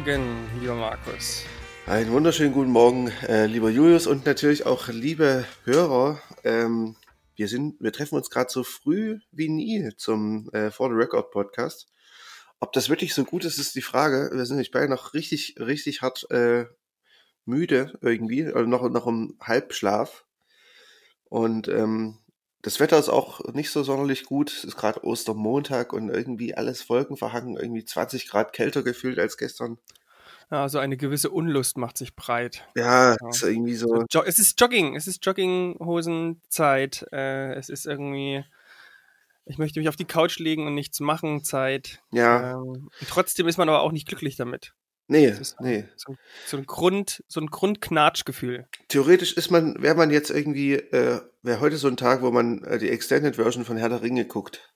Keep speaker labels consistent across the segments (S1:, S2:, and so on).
S1: Morgen, lieber Markus.
S2: Einen wunderschönen guten Morgen, äh, lieber Julius und natürlich auch liebe Hörer. Ähm, wir sind, wir treffen uns gerade so früh wie nie zum äh, For the Record Podcast. Ob das wirklich so gut ist, ist die Frage. Wir sind nämlich beide noch richtig, richtig hart äh, müde irgendwie, also noch, noch im Halbschlaf. Und ähm, das Wetter ist auch nicht so sonderlich gut. Es ist gerade Ostermontag und irgendwie alles wolkenverhangen, irgendwie 20 Grad kälter gefühlt als gestern.
S1: Ja, also eine gewisse Unlust macht sich breit.
S2: Ja, ja. ist irgendwie so.
S1: Jo es ist Jogging, es ist Jogginghosenzeit. Äh, es ist irgendwie, ich möchte mich auf die Couch legen und nichts machen Zeit.
S2: Ja.
S1: Ähm, trotzdem ist man aber auch nicht glücklich damit.
S2: Nee, nee.
S1: So, so, ein Grund, so ein Grundknatschgefühl.
S2: Theoretisch ist man, wäre man jetzt irgendwie, äh, wäre heute so ein Tag, wo man äh, die Extended Version von Herr der Ringe guckt.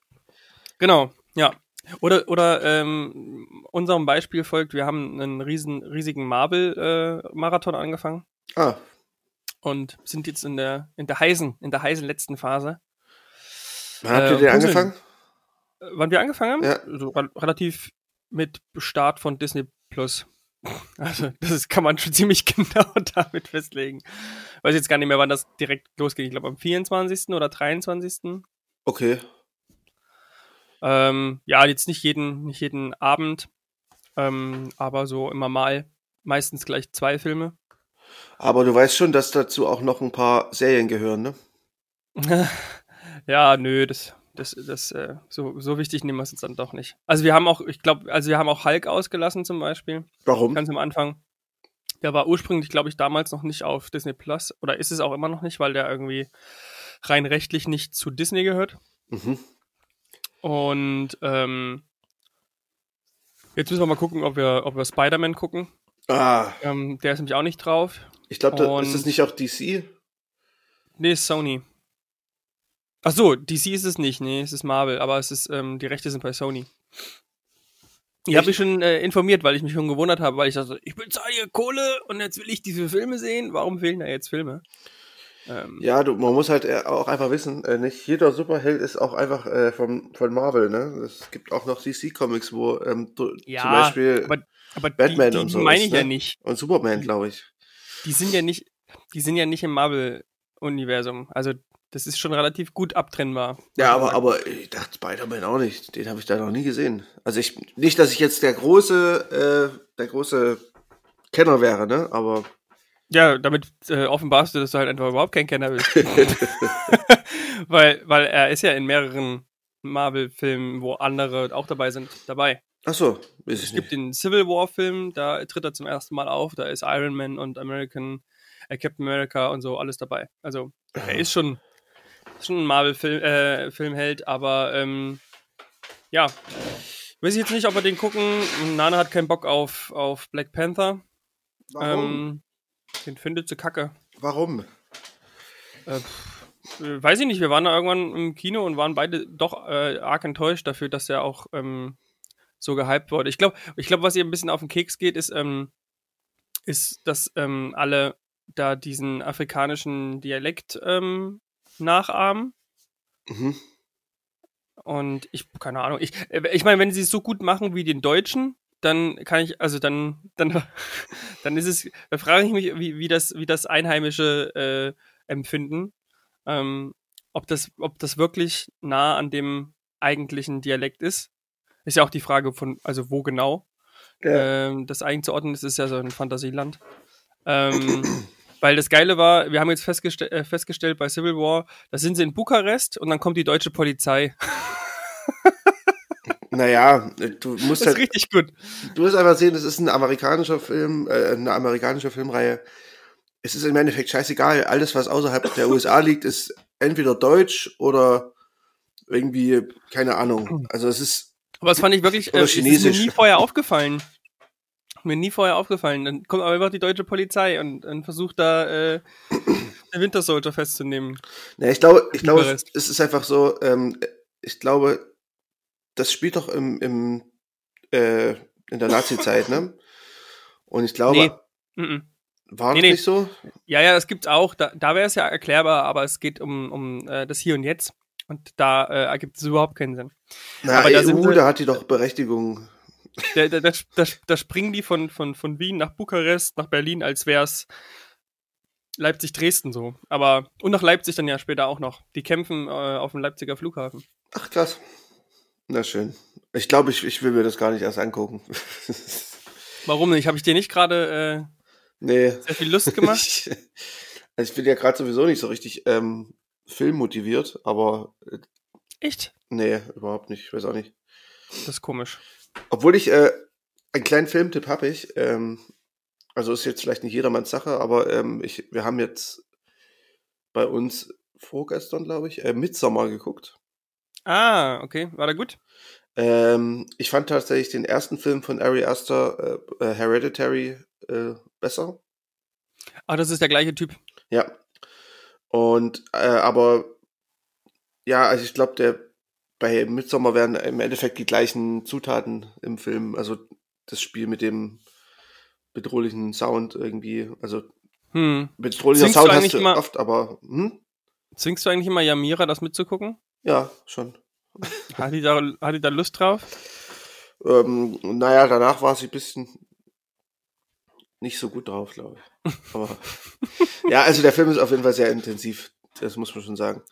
S1: Genau, ja. Oder, oder ähm, unserem Beispiel folgt, wir haben einen riesen, riesigen Marvel-Marathon äh, angefangen.
S2: Ah.
S1: Und sind jetzt in der, in der heißen, in der heißen letzten Phase.
S2: Wann habt ihr denn angefangen?
S1: Wann wir angefangen haben?
S2: Ja.
S1: Also, relativ mit Start von Disney Plus. Also, das ist, kann man schon ziemlich genau damit festlegen. Weiß jetzt gar nicht mehr, wann das direkt losgeht. Ich glaube, am 24. oder 23.
S2: Okay.
S1: Ähm, ja, jetzt nicht jeden, nicht jeden Abend, ähm, aber so immer mal. Meistens gleich zwei Filme.
S2: Aber du weißt schon, dass dazu auch noch ein paar Serien gehören, ne?
S1: ja, nö, das, das, das, äh, so, so wichtig nehmen wir es jetzt dann doch nicht. Also wir haben auch, ich glaube, also wir haben auch Hulk ausgelassen zum Beispiel.
S2: Warum?
S1: Ganz am Anfang. Der war ursprünglich, glaube ich, damals noch nicht auf Disney Plus. Oder ist es auch immer noch nicht, weil der irgendwie rein rechtlich nicht zu Disney gehört.
S2: Mhm.
S1: Und ähm, jetzt müssen wir mal gucken, ob wir, ob wir Spider-Man gucken.
S2: Ah.
S1: Ähm, der ist nämlich auch nicht drauf.
S2: Ich glaube, da ist es nicht auch DC?
S1: Nee, Sony. Ach so, DC ist es nicht, nee, es ist Marvel, aber es ist, ähm, die Rechte sind bei Sony. Ich habe mich schon äh, informiert, weil ich mich schon gewundert habe, weil ich dachte, ich bezahle hier Kohle und jetzt will ich diese Filme sehen. Warum fehlen da jetzt Filme?
S2: Ähm, ja, du, man muss halt äh, auch einfach wissen, äh, nicht jeder Superheld ist auch einfach äh, von, von Marvel, ne? Es gibt auch noch DC-Comics, wo ähm,
S1: ja,
S2: zum Beispiel
S1: aber, aber
S2: Batman
S1: die, die,
S2: und so.
S1: Meine
S2: ist,
S1: ich
S2: ne?
S1: ja nicht.
S2: Und Superman, glaube ich.
S1: Die sind ja nicht, die sind ja nicht im Marvel-Universum. Also das ist schon relativ gut abtrennbar.
S2: Ja, aber, aber ich dachte Spider-Man auch nicht. Den habe ich da noch nie gesehen. Also ich, nicht, dass ich jetzt der große, äh, der große Kenner wäre, ne? Aber.
S1: Ja, damit äh, offenbarst du, dass du halt einfach überhaupt kein Kenner bist. weil, weil er ist ja in mehreren Marvel-Filmen, wo andere auch dabei sind, dabei.
S2: Ach so,
S1: es gibt nicht. den Civil War-Film, da tritt er zum ersten Mal auf, da ist Iron Man und American, äh, Captain America und so alles dabei. Also er ist schon schon ein Marvel-Filmheld, äh, aber ähm, ja. Weiß ich jetzt nicht, ob wir den gucken. Nana hat keinen Bock auf, auf Black Panther.
S2: Warum?
S1: Ähm, den findet sie kacke.
S2: Warum?
S1: Äh, weiß ich nicht, wir waren da irgendwann im Kino und waren beide doch äh, arg enttäuscht dafür, dass er auch ähm, so gehypt wurde. Ich glaube, ich glaub, was ihr ein bisschen auf den Keks geht, ist, ähm, ist dass ähm, alle da diesen afrikanischen Dialekt ähm, nachahmen.
S2: Mhm.
S1: Und ich, keine Ahnung, ich, äh, ich meine, wenn sie es so gut machen wie den Deutschen, dann kann ich, also dann, dann, dann ist es, da frage ich mich, wie, wie das, wie das Einheimische äh, empfinden. Ähm, ob das, ob das wirklich nah an dem eigentlichen Dialekt ist. Ist ja auch die Frage von, also wo genau
S2: ja.
S1: ähm, das einzuordnen ist, ist ja so ein Fantasieland. Ähm, weil das Geile war, wir haben jetzt festgestell, äh, festgestellt bei Civil War, da sind sie in Bukarest und dann kommt die deutsche Polizei.
S2: Naja, du musst
S1: das ist
S2: halt.
S1: richtig gut.
S2: Du musst einfach sehen, das ist ein amerikanischer Film, äh, eine amerikanische Filmreihe. Es ist im Endeffekt scheißegal. Alles, was außerhalb der USA liegt, ist entweder deutsch oder irgendwie, keine Ahnung. Also es ist.
S1: Aber das fand ich wirklich, äh,
S2: chinesisch.
S1: ist mir nie vorher aufgefallen. Mir nie vorher aufgefallen. Dann kommt aber einfach die deutsche Polizei und, und versucht da äh, den Winter Soldier festzunehmen.
S2: Ja, ich glaube, ich glaube, es ist einfach so, ähm, ich glaube, das spielt doch im, im äh, in der Nazi-Zeit, ne? Und ich glaube,
S1: Nee.
S2: War
S1: Nee, nee.
S2: nicht so?
S1: Ja, ja, das gibt's auch. Da, da wäre es ja erklärbar, aber es geht um, um äh, das Hier und Jetzt. Und da äh, ergibt es überhaupt keinen Sinn.
S2: Na,
S1: Aber da
S2: EU,
S1: sind
S2: da hat die doch Berechtigung.
S1: Da, da, da, da, springen die von, von, von Wien nach Bukarest, nach Berlin, als wär's Leipzig-Dresden so. Aber, und nach Leipzig dann ja später auch noch. Die kämpfen äh, auf dem Leipziger Flughafen.
S2: Ach, krass. Na schön. Ich glaube, ich, ich will mir das gar nicht erst angucken.
S1: Warum nicht? Habe ich dir nicht gerade
S2: nee.
S1: äh, sehr viel Lust gemacht?
S2: Ich, also ich bin ja gerade sowieso nicht so richtig ähm, filmmotiviert, aber äh,
S1: Echt?
S2: nee, überhaupt nicht. Ich weiß auch nicht.
S1: Das ist komisch.
S2: Obwohl ich äh, einen kleinen Filmtipp habe ich. Ähm, also ist jetzt vielleicht nicht jedermanns Sache, aber ähm, ich, wir haben jetzt bei uns vorgestern, glaube ich, äh, Midsommar geguckt.
S1: Ah, okay. War der gut?
S2: Ähm, ich fand tatsächlich den ersten Film von Ari Aster, äh, äh, Hereditary, äh, besser.
S1: Ah, das ist der gleiche Typ.
S2: Ja. Und, äh, aber, ja, also ich glaube, der, bei Midsommar werden im Endeffekt die gleichen Zutaten im Film. Also das Spiel mit dem bedrohlichen Sound irgendwie. Also
S1: Hm.
S2: bedrohlicher
S1: Singst du
S2: Sound hast du
S1: immer-
S2: oft, aber, hm?
S1: Zwingst du eigentlich immer Yamira, das mitzugucken?
S2: Ja, schon.
S1: Hat die da, hat die da Lust drauf?
S2: Ähm, naja, danach war sie ein bisschen nicht so gut drauf, glaube ich. Aber ja, also der Film ist auf jeden Fall sehr intensiv. Das muss man schon sagen.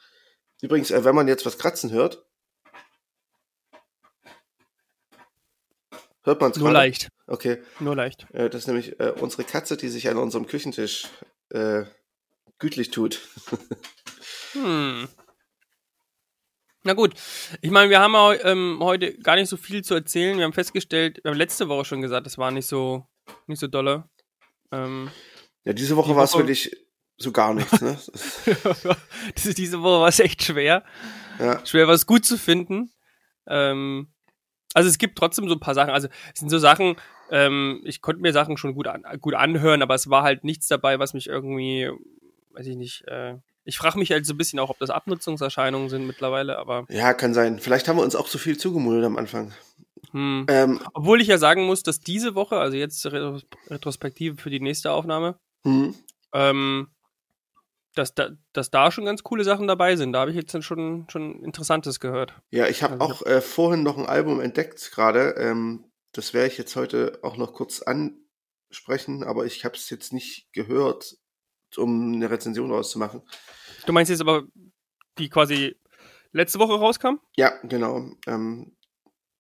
S2: Übrigens, äh, wenn man jetzt was kratzen hört, hört man es
S1: Nur leicht.
S2: Okay,
S1: Nur leicht.
S2: äh, das ist nämlich äh, unsere Katze, die sich an unserem Küchentisch äh, gütlich tut.
S1: Hm. Na gut. Ich meine, wir haben ähm, heute gar nicht so viel zu erzählen. Wir haben festgestellt, wir haben letzte Woche schon gesagt, das war nicht so, nicht so dolle. Ähm,
S2: Ja, diese Woche
S1: Die
S2: war es wirklich so gar nichts. Ne?
S1: diese Woche war es echt schwer.
S2: ja.
S1: Schwer, was gut zu finden. Ähm, also es gibt trotzdem so ein paar Sachen. Also es sind so Sachen, ähm, ich konnte mir Sachen schon gut, an, gut anhören, aber es war halt nichts dabei, was mich irgendwie, weiß ich nicht, äh, ich frage mich halt so ein bisschen auch, ob das Abnutzungserscheinungen sind mittlerweile, aber
S2: ja, kann sein. Vielleicht haben wir uns auch zu viel zugemutet am Anfang.
S1: hm.
S2: Ähm,
S1: Obwohl ich ja sagen muss, dass diese Woche, also jetzt Retros Retrospektive für die nächste Aufnahme,
S2: hm.
S1: ähm, dass, da, dass da schon ganz coole Sachen dabei sind. Da habe ich jetzt schon, schon Interessantes gehört.
S2: Ja, ich habe
S1: Also
S2: auch äh, vorhin noch ein Album entdeckt gerade. Ähm, das werde ich jetzt heute auch noch kurz ansprechen, aber ich habe es jetzt nicht gehört, um eine Rezension auszumachen.
S1: Du meinst jetzt aber, die quasi letzte Woche rauskam?
S2: Ja, genau. Ähm,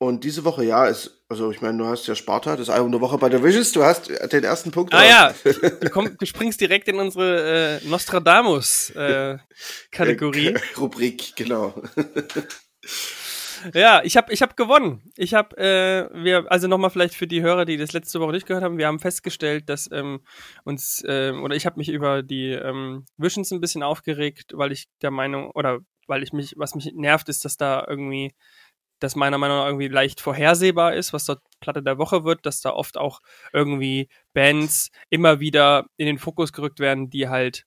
S2: und diese Woche, ja, ist, also ich meine, du hast ja Sparta, das Album der Woche bei der Wishes, du hast den ersten Punkt.
S1: Ah ja, du, komm, du springst direkt in unsere äh, Nostradamus-Kategorie.
S2: Äh, Rubrik, genau.
S1: Ja, ich habe ich hab gewonnen. Ich habe, äh, wir, also nochmal vielleicht für die Hörer, die das letzte Woche nicht gehört haben, wir haben festgestellt, dass ähm, uns, ähm, oder ich habe mich über die ähm, Visions ein bisschen aufgeregt, weil ich der Meinung, oder weil ich mich, was mich nervt, ist, dass da irgendwie, dass meiner Meinung nach irgendwie leicht vorhersehbar ist, was dort Platte der Woche wird, dass da oft auch irgendwie Bands immer wieder in den Fokus gerückt werden, die halt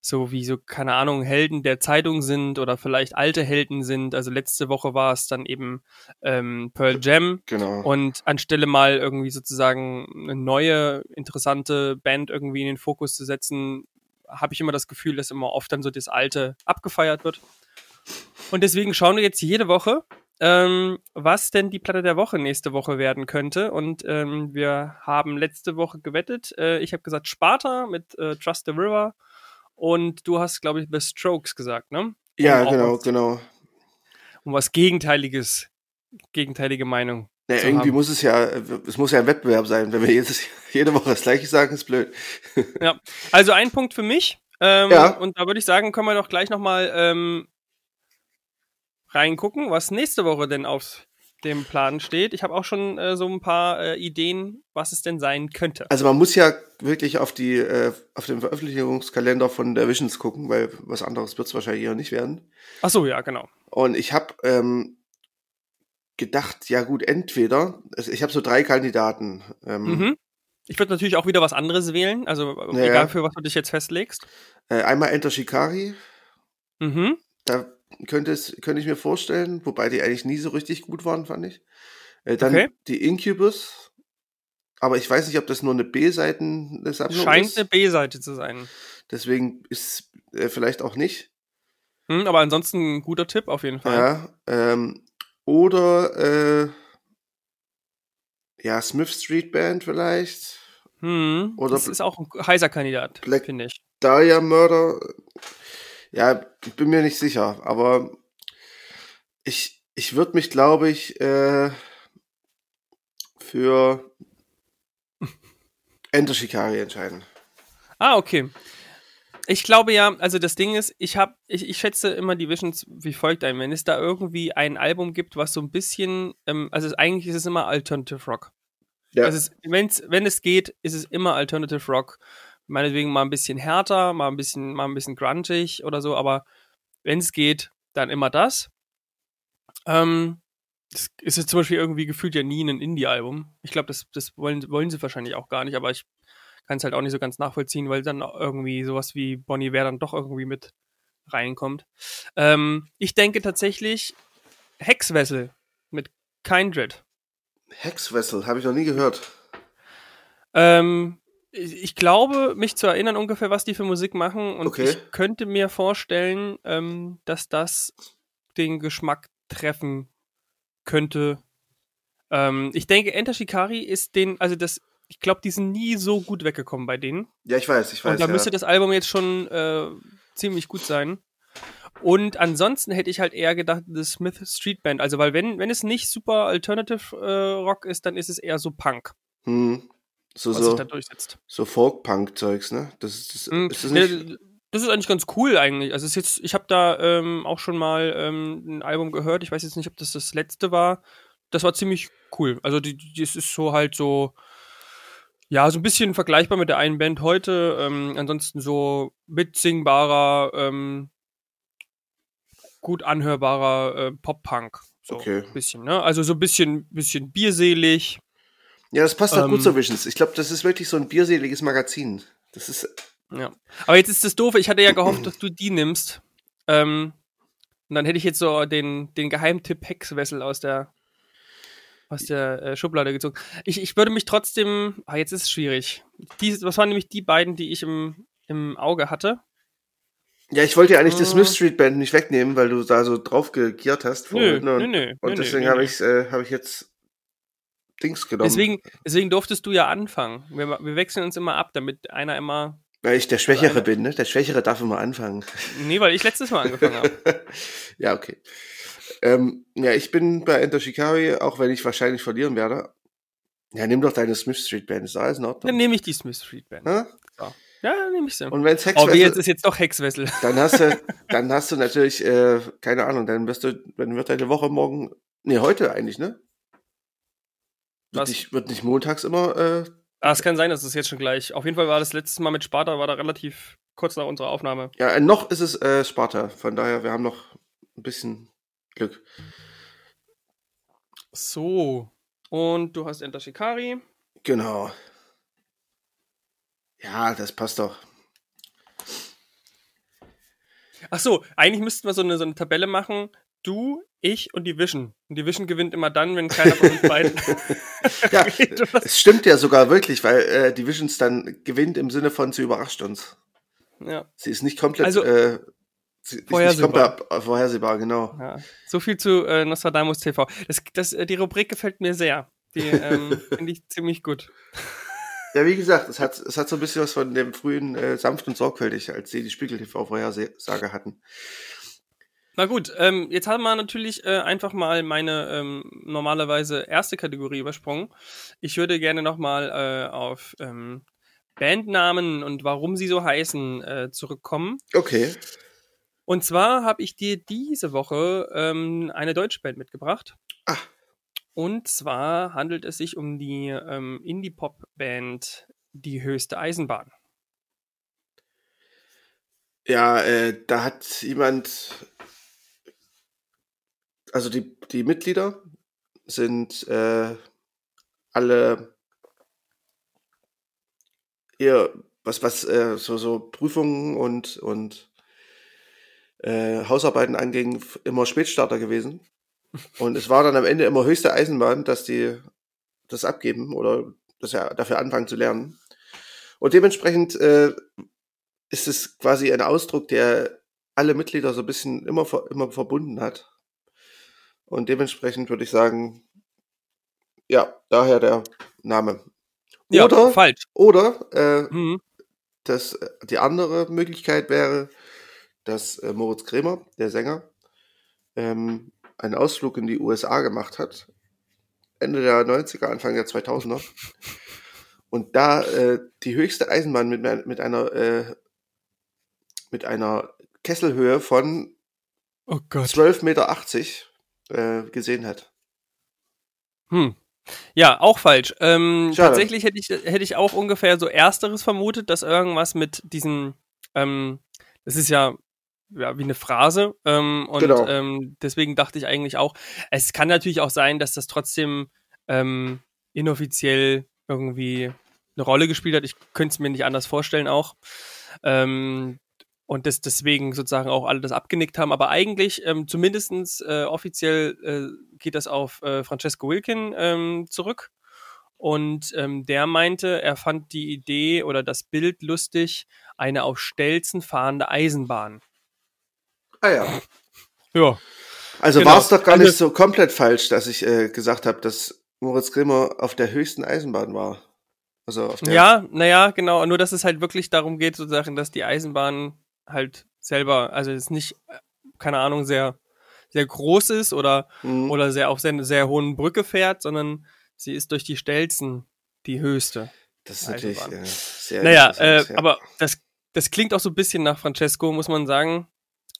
S1: so wie so, keine Ahnung, Helden der Zeitung sind oder vielleicht alte Helden sind. Also letzte Woche war es dann eben ähm, Pearl Jam
S2: Genau.
S1: und anstelle mal irgendwie sozusagen eine neue, interessante Band irgendwie in den Fokus zu setzen, habe ich immer das Gefühl, dass immer oft dann so das Alte abgefeiert wird. Und deswegen schauen wir jetzt jede Woche, ähm, was denn die Platte der Woche nächste Woche werden könnte. Und ähm, wir haben letzte Woche gewettet. Äh, ich habe gesagt Sparta mit äh, Trust the River. Und du hast, glaube ich, The Strokes gesagt, ne?
S2: ja,
S1: um
S2: genau, genau.
S1: Um was Gegenteiliges, gegenteilige Meinung.
S2: Ja, irgendwie
S1: haben.
S2: muss es ja, es muss ja ein Wettbewerb sein. Wenn wir jedes, jede Woche das gleiche sagen, ist blöd.
S1: Ja, also ein Punkt für mich. Ähm,
S2: Ja.
S1: Und da würde ich sagen, können wir doch gleich nochmal ähm, reingucken, was nächste Woche denn auf dem Plan steht. Ich habe auch schon äh, so ein paar äh, Ideen, was es denn sein könnte.
S2: Also man muss ja wirklich auf die, äh, auf den Veröffentlichungskalender von der Visions gucken, weil was anderes wird es wahrscheinlich eher nicht werden.
S1: Ach so, ja, genau.
S2: Und ich habe ähm, gedacht, ja gut, entweder, also ich habe so drei Kandidaten. Ähm,
S1: Mhm. Ich würde natürlich auch wieder was anderes wählen, also
S2: Ja,
S1: egal
S2: ja.
S1: für was du dich jetzt festlegst.
S2: äh, einmal Enter Shikari,
S1: Mhm.
S2: da könnte, es, könnte ich mir vorstellen, wobei die eigentlich nie so richtig gut waren, fand ich. Äh, dann
S1: Okay.
S2: die Incubus, aber ich weiß nicht, ob das nur eine eine Sammlung
S1: Scheint
S2: ist.
S1: eine B-Seite zu sein.
S2: Deswegen ist äh, vielleicht auch nicht.
S1: Hm, aber ansonsten ein guter Tipp auf jeden Fall.
S2: Ja, ähm, oder äh, ja, Smith Street Band vielleicht.
S1: Hm,
S2: Oder
S1: das ist auch ein heißer Kandidat, finde ich.
S2: Dahlia Murder. Ja, ich bin mir nicht sicher, aber ich, ich würde mich, glaube ich, äh, für Enter Shikari entscheiden.
S1: Ah, okay. Ich glaube ja, also das Ding ist, ich habe, ich, ich schätze immer die Visions wie folgt ein. Wenn es da irgendwie ein Album gibt, was so ein bisschen, ähm, also es, eigentlich ist es immer Alternative Rock.
S2: Ja,
S1: Also es, wenn's, wenn es geht, ist es immer Alternative Rock. Meinetwegen mal ein bisschen härter, mal ein bisschen, mal ein bisschen grungig oder so, aber wenn es geht, dann immer das. Ähm, das ist jetzt zum Beispiel irgendwie gefühlt ja nie ein Indie-Album. Ich glaube, das, das wollen, wollen sie wahrscheinlich auch gar nicht, aber ich kann es halt auch nicht so ganz nachvollziehen, weil dann irgendwie sowas wie Bonnie Ware dann doch irgendwie mit reinkommt. Ähm, ich denke tatsächlich Hexwessel mit Kindred.
S2: Hexvessel, habe ich noch nie gehört.
S1: Ähm, ich glaube, mich zu erinnern ungefähr, was die für Musik machen. Und
S2: Okay.
S1: ich könnte mir vorstellen, ähm, dass das den Geschmack treffen könnte. Ähm, ich denke, Enter Shikari ist den, also das, ich glaube, die sind nie so gut weggekommen bei denen.
S2: Ja, ich weiß, ich weiß.
S1: Und da
S2: ja.
S1: müsste das Album jetzt schon äh, ziemlich gut sein. Und ansonsten hätte ich halt eher gedacht, The Smith Street Band. Also, weil wenn, wenn es nicht super Alternative äh, Rock ist, dann ist es eher so Punk,
S2: hm, so,
S1: was sich
S2: so,
S1: da durchsetzt.
S2: so Folk-Punk-Zeugs, ne? Das ist, das,
S1: Mm,
S2: ist das nicht.
S1: Das ist eigentlich ganz cool eigentlich. Also ist jetzt, ich habe da ähm, auch schon mal ähm, ein Album gehört. Ich weiß jetzt nicht, ob das das letzte war. Das war ziemlich cool. Also die, die, es ist so halt so, ja, so ein bisschen vergleichbar mit der einen Band heute. Ähm, ansonsten so mitsingbarer, ähm, gut anhörbarer äh, Pop-Punk. So
S2: Okay.
S1: ein bisschen, ne? Also so ein bisschen, bisschen bierselig.
S2: Ja, das passt auch
S1: ähm,
S2: gut zu Visions. Ich glaube, das ist wirklich so ein bierseliges Magazin. Das ist,
S1: Ja. Aber jetzt ist das doofe, ich hatte ja gehofft, dass du die nimmst. Ähm, und dann hätte ich jetzt so den, den Geheimtipp Hexwessel aus der aus der äh, Schublade gezogen. Ich, ich würde mich trotzdem. Ah, jetzt ist es schwierig. Die, was waren nämlich die beiden, die ich im, im Auge hatte?
S2: ja, ich wollte ja eigentlich die
S1: Äh.
S2: Smith Street Band nicht wegnehmen, weil du da so drauf gegiert hast.
S1: Nö, nö, nö.
S2: Und
S1: nö,
S2: deswegen
S1: nö,
S2: habe ich, äh, hab ich jetzt Dings genommen.
S1: Deswegen, deswegen durftest du ja anfangen. Wir, wir wechseln uns immer ab, damit einer immer.
S2: Weil ich der Schwächere bin, ne? Der Schwächere darf immer anfangen.
S1: Nee, weil ich letztes Mal angefangen habe.
S2: ja, okay. Ähm, ja, ich bin bei Enter Shikari, auch wenn ich wahrscheinlich verlieren werde. Ja, nimm doch deine Smith Street Band, ist alles in
S1: Dann
S2: Ordnung.
S1: nehme ich die Smith Street Band. Ja, dann nehme ich sie.
S2: Und wenn es
S1: Oh, wie jetzt
S2: Hexwessel,
S1: ist jetzt doch Hexwessel.
S2: dann hast du, dann hast du natürlich, äh, keine Ahnung, dann wirst du, dann wird deine Woche morgen, nee, heute eigentlich, ne? Wird nicht, wird nicht montags immer, äh,
S1: Ah, es kann sein, dass es jetzt schon gleich. Auf jeden Fall war das letzte Mal mit Sparta, war da relativ kurz nach unserer Aufnahme.
S2: ja, äh, noch ist es äh, Sparta, von daher, wir haben noch ein bisschen Glück.
S1: So. Und du hast Enter Shikari.
S2: Genau. Ja, das passt doch.
S1: Ach so, eigentlich müssten wir so eine, so eine Tabelle machen. Du, ich und die Vision. Und die Vision gewinnt immer dann, wenn keiner von uns beiden.
S2: Ja, es stimmt ja sogar wirklich, weil äh, die Visions dann gewinnt im Sinne von, sie überrascht uns.
S1: ja,
S2: Sie ist nicht komplett,
S1: Also,
S2: äh, sie
S1: vorhersehbar.
S2: komplett äh, vorhersehbar, genau.
S1: ja. So viel zu äh, Nostradamus TV. Das, das, äh, die Rubrik gefällt mir sehr. Die ähm, finde ich ziemlich gut.
S2: Ja, wie gesagt, es hat, es hat so ein bisschen was von dem frühen äh, sanft und sorgfältig, als sie die Spiegel-TV-Vorhersage hatten.
S1: Na gut, ähm, jetzt haben wir natürlich äh, einfach mal meine ähm, normalerweise erste Kategorie übersprungen. Ich würde gerne nochmal äh, auf ähm, Bandnamen und warum sie so heißen äh, zurückkommen.
S2: Okay.
S1: Und zwar habe ich dir diese Woche ähm, eine deutsche Band mitgebracht.
S2: Ah.
S1: Und zwar handelt es sich um die ähm, Indie-Pop-Band Die höchste Eisenbahn.
S2: Ja, äh, da hat jemand, also die, die Mitglieder sind äh, alle eher, was, was äh, so, so Prüfungen und, und äh, Hausarbeiten anging, immer Spätstarter gewesen. Und es war dann am Ende immer höchste Eisenbahn, dass die das abgeben oder dass ja dafür anfangen zu lernen. Und dementsprechend äh, ist es quasi ein Ausdruck der alle Mitglieder so ein bisschen immer, immer verbunden hat. Und dementsprechend würde ich sagen, ja, daher der Name.
S1: Oder, ja, falsch.
S2: Oder äh, mhm. das, die andere Möglichkeit wäre, dass äh, Moritz Kremer, der Sänger, ähm, einen Ausflug in die USA gemacht hat. Ende der 90er, Anfang der 2000er. Und da äh, die höchste Eisenbahn mit, mit einer äh, mit einer Kesselhöhe von
S1: oh
S2: 12,80 Meter äh, gesehen hat.
S1: Hm. Ja, auch falsch. Ähm, tatsächlich hätte ich, hätte ich auch ungefähr so Ersteres vermutet, dass irgendwas mit diesem, ähm, das ist ja, ja wie eine Phrase. Ähm, und genau. ähm, deswegen dachte ich eigentlich auch, es kann natürlich auch sein, dass das trotzdem ähm, inoffiziell irgendwie eine Rolle gespielt hat. Ich könnte es mir nicht anders vorstellen auch. Ähm, und das deswegen sozusagen auch alle das abgenickt haben. Aber eigentlich, ähm, zumindest äh, offiziell äh, geht das auf äh, Francesco Wilkin ähm, zurück. Und ähm, der meinte, er fand die Idee oder das Bild lustig, eine auf Stelzen fahrende Eisenbahn.
S2: Ah ja.
S1: Ja.
S2: Also genau. war es doch gar nicht also so komplett falsch, dass ich äh, gesagt habe, dass Moritz Grimmer auf der höchsten Eisenbahn war.
S1: Also auf der ja, naja, genau. Nur dass es halt wirklich darum geht, sozusagen, dass die Eisenbahn halt selber, also jetzt nicht, keine Ahnung, sehr, sehr groß ist oder, mhm. oder sehr auf sehr, sehr hohen Brücke fährt, sondern sie ist durch die Stelzen die höchste.
S2: Das ist natürlich äh, sehr
S1: Naja, äh, ja. aber das, das klingt auch so ein bisschen nach Francesco, muss man sagen.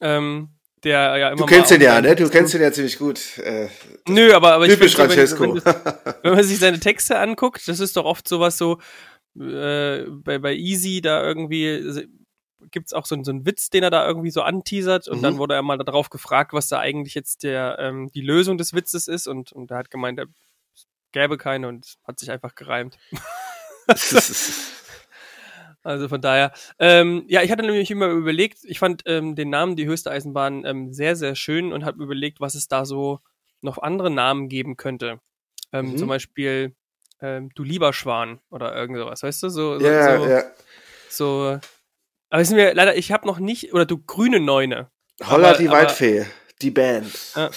S1: Ähm, der ja immer
S2: Du kennst ihn ja, ne? Du kennst ihn ja ziemlich gut. Äh,
S1: Nö, aber, aber
S2: typisch ich find, Francesco.
S1: Wenn, wenn, wenn, man sich seine Texte anguckt, das ist doch oft sowas so, äh, bei, bei Easy da irgendwie gibt's auch so, so einen Witz, den er da irgendwie so anteasert und mhm. dann wurde er mal darauf gefragt, was da eigentlich jetzt der ähm, die Lösung des Witzes ist und, und er hat gemeint, er gäbe keine und hat sich einfach gereimt. also von daher, ähm, ja, ich hatte nämlich immer überlegt, ich fand ähm, den Namen die höchste Eisenbahn ähm, sehr, sehr schön und habe überlegt, was es da so noch andere Namen geben könnte. Ähm, mhm. Zum Beispiel ähm, Du lieber Schwan oder irgend sowas, weißt du? So, so,
S2: ja,
S1: so,
S2: ja.
S1: so aber ist mir leider, ich habe noch nicht, oder du grüne Neune.
S2: Holla aber, die Waldfee, aber, die Band.
S1: Ja.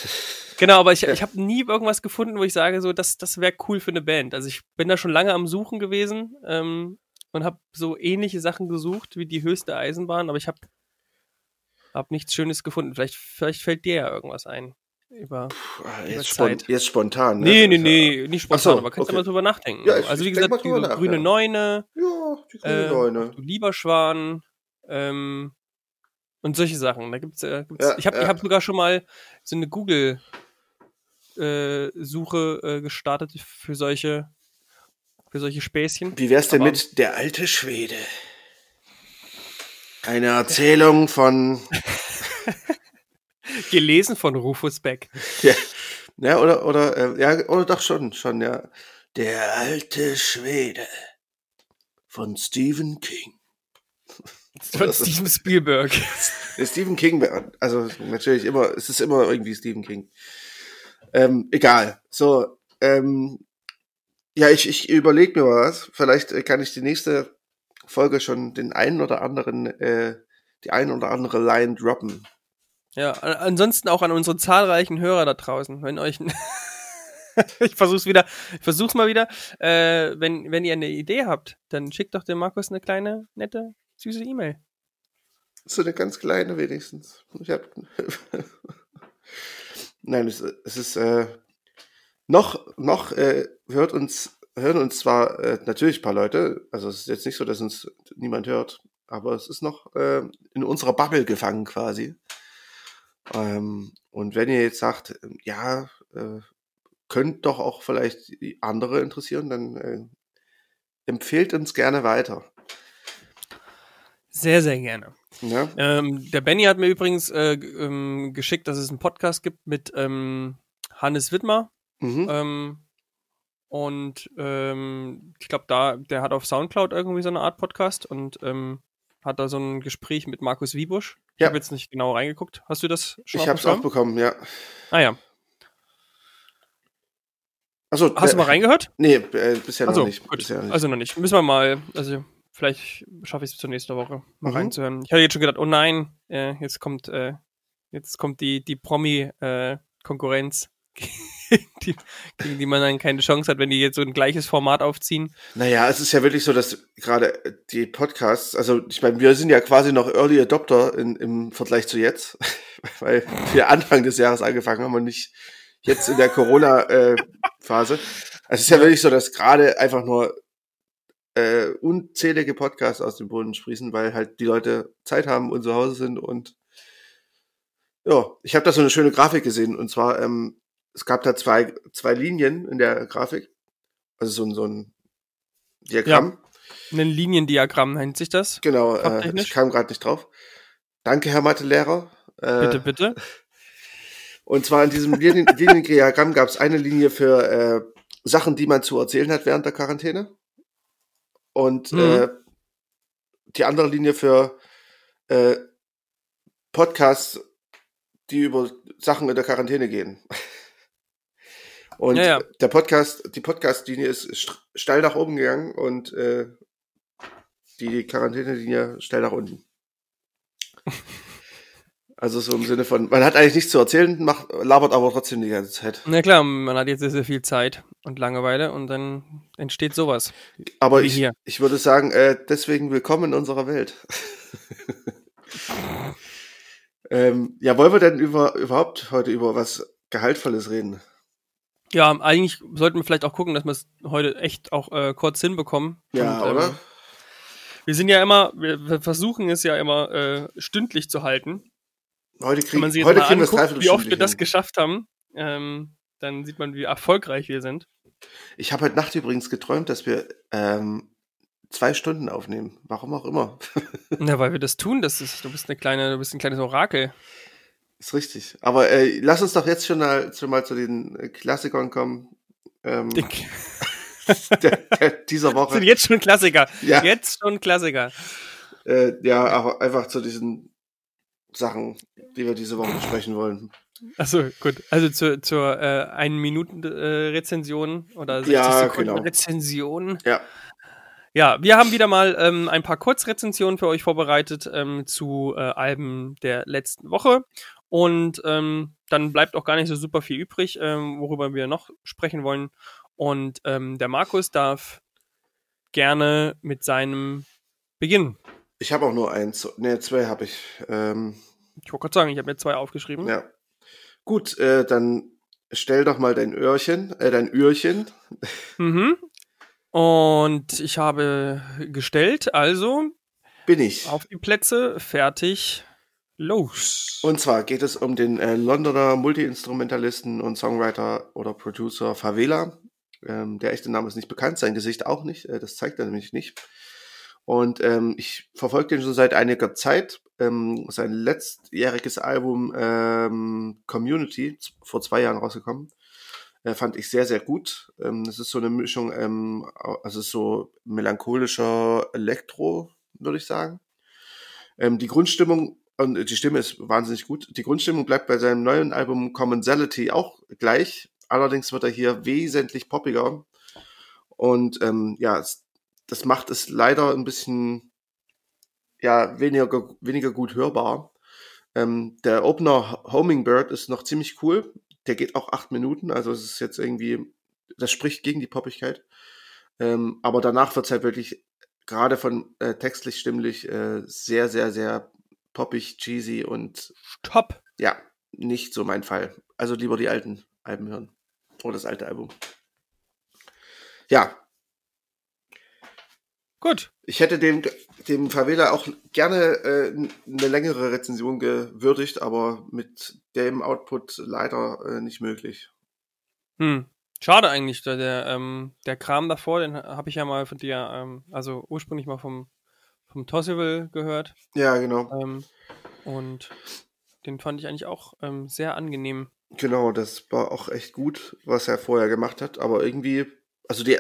S1: Genau, aber ich, ich habe nie irgendwas gefunden, wo ich sage, so, das, das wäre cool für eine Band. Also ich bin da schon lange am Suchen gewesen ähm, und habe so ähnliche Sachen gesucht wie die höchste Eisenbahn, aber ich habe hab nichts Schönes gefunden. Vielleicht, vielleicht fällt dir ja irgendwas ein. Über,
S2: Puh, über jetzt, Zeit. Spon jetzt spontan.
S1: Ne? Nee, nee, nee, nicht spontan, so, aber kannst du okay. mal drüber nachdenken. Ja, ich, also wie gesagt, die grüne ja. Neune.
S2: Ja, die grüne äh, Neune.
S1: Du lieber Schwan. Ähm, und solche Sachen. Da gibt's, äh, gibt's ja, ich habe ja. hab sogar schon mal so eine Google äh, Suche äh, gestartet für solche für solche Späßchen.
S2: Wie wär's denn Aber, mit der alte Schwede? Eine Erzählung von
S1: gelesen von Rufus Beck.
S2: Ja, ja oder oder äh, ja oder doch schon schon ja. Der alte Schwede von Stephen King.
S1: Von Steven Spielberg.
S2: Stephen King, also natürlich immer, es ist immer irgendwie Stephen King. Ähm, egal. So, ähm, ja, ich, ich überlege mir mal was. Vielleicht äh, kann ich die nächste Folge schon den einen oder anderen, äh, die ein oder andere Line droppen.
S1: Ja, ansonsten auch an unsere zahlreichen Hörer da draußen, wenn euch ich versuch's wieder, ich versuch's mal wieder. Äh, wenn, wenn ihr eine Idee habt, dann schickt doch dem Markus eine kleine, nette süße E-Mail.
S2: So eine ganz kleine wenigstens. Ich hab Nein, es, es ist äh, noch, noch äh, hört uns, hören uns zwar äh, natürlich ein paar Leute, also es ist jetzt nicht so, dass uns niemand hört, aber es ist noch äh, in unserer Bubble gefangen quasi. Ähm, und wenn ihr jetzt sagt, ja, äh, könnt doch auch vielleicht andere interessieren, dann äh, empfehlt uns gerne weiter.
S1: Sehr, sehr gerne.
S2: Ja.
S1: Ähm, der Benny hat mir übrigens äh, ähm, geschickt, dass es einen Podcast gibt mit ähm, Hannes Wittmer. Mhm. Ähm, und ähm, ich glaube, da, der hat auf Soundcloud irgendwie so eine Art Podcast und ähm, hat da so ein Gespräch mit Markus Wiebusch. Ich ja. habe jetzt nicht genau reingeguckt. Hast du das
S2: schon Ich habe es auch bekommen, ja.
S1: Ah ja.
S2: Achso,
S1: Hast äh, du mal reingehört?
S2: Nee, äh, bisher,
S1: Achso,
S2: noch nicht.
S1: Gut.
S2: bisher
S1: nicht. Also noch nicht. Müssen wir mal, also vielleicht schaffe ich es zur nächsten Woche mal
S2: Mhm.
S1: reinzuhören. Ich hatte jetzt schon gedacht, oh nein, äh, jetzt kommt, äh, jetzt kommt die, die Promi-Konkurrenz, die, gegen die man dann keine Chance hat, wenn die jetzt so ein gleiches Format aufziehen.
S2: Naja, es ist ja wirklich so, dass gerade die Podcasts, also ich meine, wir sind ja quasi noch Early Adopter in, im Vergleich zu jetzt, weil wir Anfang des Jahres angefangen haben und nicht jetzt in der Corona-Phase. also es ist ja wirklich so, dass gerade einfach nur äh, unzählige Podcasts aus dem Boden sprießen, weil halt die Leute Zeit haben und zu Hause sind und ja, ich habe da so eine schöne Grafik gesehen und zwar, ähm, es gab da zwei, zwei Linien in der Grafik, also so ein, so ein Diagramm.
S1: Ein Liniendiagramm nennt sich das.
S2: Genau, äh, ich kam gerade nicht drauf. Danke, Herr Mathelehrer. Äh,
S1: Bitte, bitte.
S2: Und zwar in diesem Linien Liniendiagramm gab es eine Linie für äh, Sachen, die man zu erzählen hat während der Quarantäne. Und
S1: Mhm.
S2: äh, die andere Linie für äh, Podcasts, die über Sachen in der Quarantäne gehen. Und
S1: Ja, ja.
S2: der Podcast, die Podcast-Linie ist st- steil nach oben gegangen und äh, die Quarantäne-Linie steil nach unten. Also so im Sinne von, man hat eigentlich nichts zu erzählen, macht, labert aber trotzdem die ganze Zeit.
S1: Na klar, man hat jetzt sehr, sehr viel Zeit und Langeweile und dann entsteht sowas.
S2: Aber ich,
S1: hier.
S2: ich würde sagen, äh, deswegen willkommen in unserer Welt. ähm, ja, wollen wir denn über, überhaupt heute über was Gehaltvolles reden?
S1: Ja, eigentlich sollten wir vielleicht auch gucken, dass wir es heute echt auch äh, kurz hinbekommen.
S2: Ja,
S1: Und, ähm,
S2: oder?
S1: Wir sind ja immer, wir wir versuchen es ja immer äh, stündlich zu halten.
S2: Heute
S1: Wenn
S2: kriegen,
S1: man sich
S2: heute kriegen wir
S1: anguckt,
S2: dreiviertel
S1: wie oft wir das geschafft haben, ähm, dann sieht man, wie erfolgreich wir sind.
S2: Ich habe heute Nacht übrigens geträumt, dass wir ähm, zwei Stunden aufnehmen. Warum auch immer.
S1: Na, weil wir das tun, das ist, du bist eine kleine, du bist ein kleines Orakel.
S2: Ist richtig. Aber äh, lass uns doch jetzt schon mal, schon mal zu den Klassikern kommen. Ähm,
S1: Die-
S2: der, der, dieser
S1: Das
S2: Woche.
S1: sind jetzt schon Klassiker.
S2: Ja.
S1: Jetzt schon Klassiker.
S2: Äh, ja, aber einfach zu diesen Sachen, die wir diese Woche besprechen wollen.
S1: Achso, gut. Also zur, zur äh, 1 Minuten äh, Rezension oder 60
S2: Ja,
S1: Sekunden
S2: genau.
S1: Rezension.
S2: Ja,
S1: Ja, wir haben wieder mal ähm, ein paar Kurzrezensionen für euch vorbereitet ähm, zu äh, Alben der letzten Woche. Und ähm, dann bleibt auch gar nicht so super viel übrig, ähm, worüber wir noch sprechen wollen. Und ähm, der Markus darf gerne mit seinem beginnen.
S2: ich habe auch nur eins. Ne, zwei habe ich. Ähm,
S1: Ich wollte gerade sagen, ich habe mir zwei aufgeschrieben.
S2: ja. Gut, äh, dann stell doch mal dein Öhrchen, äh, dein Öhrchen.
S1: Mhm. Und ich habe gestellt, also
S2: Bin ich.
S1: auf die Plätze, fertig, los.
S2: Und zwar geht es um den äh, Londoner Multi-Instrumentalisten und Songwriter oder Producer Favela. Ähm, der echte Name ist nicht bekannt, sein Gesicht auch nicht. Äh, das zeigt er nämlich nicht. Und ähm, ich verfolge den schon seit einiger Zeit. Ähm, sein letztjähriges Album ähm, Community, vor zwei Jahren rausgekommen, äh, fand ich sehr, sehr gut. Ähm, ist so eine Mischung, ähm, also so melancholischer Elektro, würde ich sagen. Ähm, die Grundstimmung und die Stimme ist wahnsinnig gut. Die Grundstimmung bleibt bei seinem neuen Album Commonality auch gleich. Allerdings wird er hier wesentlich poppiger. Und ähm, ja, das macht es leider ein bisschen ja, weniger, weniger gut hörbar. Ähm, der Opener Hummingbird ist noch ziemlich cool. Der geht auch acht Minuten, also es ist jetzt irgendwie, das spricht gegen die Poppigkeit. Ähm, aber danach wird es halt wirklich gerade von äh, textlich, stimmlich äh, sehr, sehr, sehr poppig, cheesy und
S1: Top.
S2: ja, nicht so mein Fall. Also lieber die alten Alben hören. Oder das alte Album. Ja,
S1: Gut.
S2: ich hätte dem, dem Favela auch gerne äh, eine längere Rezension gewürdigt, aber mit dem Output leider äh, nicht möglich.
S1: Hm. Schade eigentlich, der, der, ähm, der Kram davor, den habe ich ja mal von dir, ähm, also ursprünglich mal vom, vom Tossival gehört.
S2: Ja, genau.
S1: Ähm, und den fand ich eigentlich auch ähm, sehr angenehm.
S2: Genau, das war auch echt gut, was er vorher gemacht hat. Aber irgendwie, also die,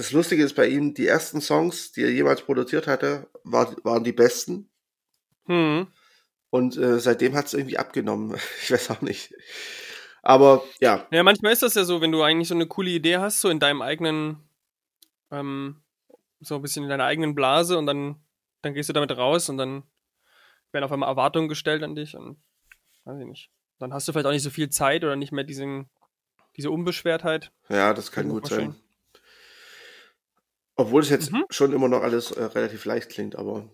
S2: das Lustige ist bei ihm, die ersten Songs, die er jemals produziert hatte, war, waren die besten.
S1: Hm.
S2: Und äh, seitdem hat es irgendwie abgenommen. Ich weiß auch nicht. Aber ja,
S1: Ja, manchmal ist das ja so, wenn du eigentlich so eine coole Idee hast, so in deinem eigenen, ähm, so ein bisschen in deiner eigenen Blase und dann, dann gehst du damit raus und dann werden auf einmal Erwartungen gestellt an dich und weiß ich nicht. Dann hast du vielleicht auch nicht so viel Zeit oder nicht mehr diesen, diese Unbeschwertheit.
S2: Ja, das kann gut sein. Obwohl es jetzt mhm. schon immer noch alles äh, relativ leicht klingt, aber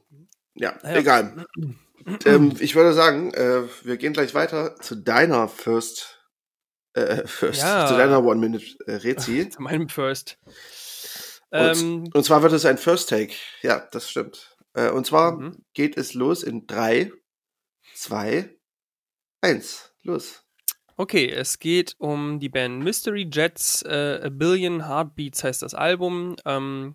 S2: ja, ja. egal. ähm, ich würde sagen, äh, wir gehen gleich weiter zu deiner First, äh, First, ja. zu deiner One-Minute-Rezi.
S1: Äh, zu meinem First.
S2: Und, ähm, und, zwar wird es ein First Take. Ja, das stimmt. Äh, und zwar mhm. geht es los in 3, 2, 1. Los.
S1: Okay, es geht um die Band Mystery Jets. Äh, A Billion Heartbeats heißt das Album. Ähm,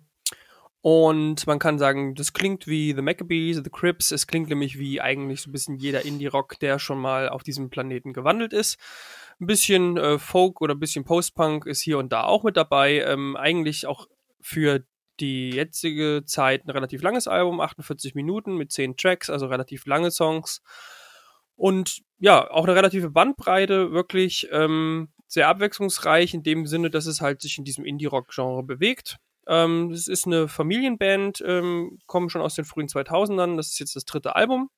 S1: und man kann sagen, das klingt wie The Maccabees, The Crips. Es klingt nämlich wie eigentlich so ein bisschen jeder Indie-Rock, der schon mal auf diesem Planeten gewandelt ist. Ein bisschen äh, Folk oder ein bisschen Post-Punk ist hier und da auch mit dabei. Ähm, eigentlich auch für die jetzige Zeit ein relativ langes Album, 48 Minuten mit 10 Tracks, also relativ lange Songs. Und ja, auch eine relative Bandbreite, wirklich ähm, sehr abwechslungsreich in dem Sinne, dass es halt sich in diesem Indie-Rock-Genre bewegt. Ähm, es ist eine Familienband, ähm, kommen schon aus den frühen 2000ern. Das ist jetzt das dritte Album.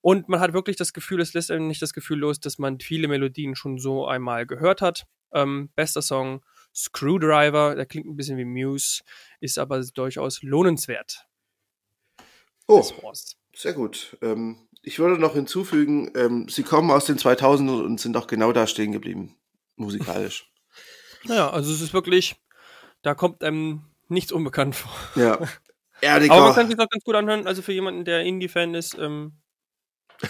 S1: Und man hat wirklich das Gefühl, es lässt einem nicht das Gefühl los, dass man viele Melodien schon so einmal gehört hat. Ähm, bester Song Screwdriver, der klingt ein bisschen wie Muse, ist aber durchaus lohnenswert.
S2: Oh, sehr gut. Ähm, ich würde noch hinzufügen, ähm, sie kommen aus den 2000ern und sind auch genau da stehen geblieben, musikalisch.
S1: Ja, also es ist wirklich, da kommt einem nichts unbekannt vor.
S2: Ja.
S1: Ehrlich Aber man kann sich auch ganz gut anhören, also für jemanden, der Indie-Fan ist, ähm,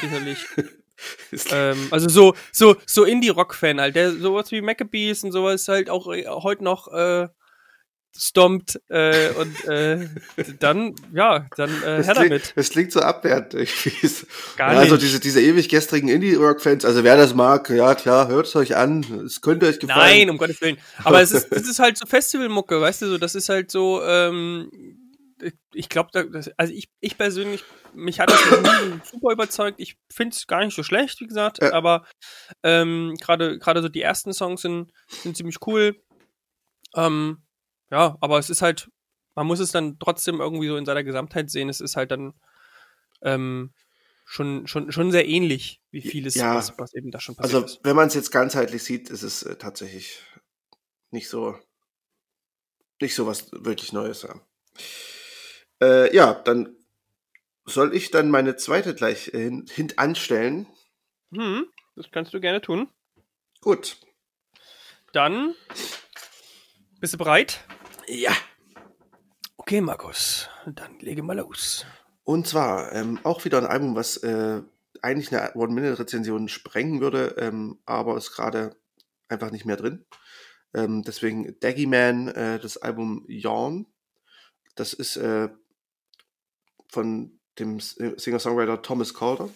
S1: sicherlich. ähm, also so, so, so Indie-Rock-Fan halt, der sowas wie Maccabees und sowas halt auch äh, heute noch äh, stompt äh, und äh, dann, ja, dann äh, her damit.
S2: Es klingt so abwertend. Gar ja, also diese, diese ewig gestrigen Indie-Rock-Fans, also wer das mag, ja klar, hört es euch an, es könnte euch gefallen.
S1: Nein, um Gottes Willen. Aber es ist, es ist halt so Festivalmucke, weißt du, so, das ist halt so, ähm, ich glaube, also ich, ich persönlich, mich hat das super überzeugt. Ich finde es gar nicht so schlecht, wie gesagt, ja. aber ähm, gerade gerade so die ersten Songs sind, sind ziemlich cool. Ähm, ja, aber es ist halt, man muss es dann trotzdem irgendwie so in seiner Gesamtheit sehen. Es ist halt dann ähm, schon, schon, schon sehr ähnlich, wie vieles,
S2: ja,
S1: was, was eben da schon
S2: passiert also, ist. wenn man es jetzt ganzheitlich sieht, ist es äh, tatsächlich nicht so, nicht so was wirklich Neues. Ja. Äh, ja, dann soll ich dann meine zweite gleich äh, hintanstellen.
S1: Hm, das kannst du gerne tun.
S2: Gut.
S1: Dann bist du bereit?
S2: Ja.
S1: Okay, Markus, dann lege mal los.
S2: Und zwar ähm, auch wieder ein Album, was äh, eigentlich eine One-Minute-Rezension sprengen würde, ähm, aber ist gerade einfach nicht mehr drin. Ähm, deswegen Daggy Man, äh, das Album Yawn. Das ist äh, von dem Singer-Songwriter Thomas Calder.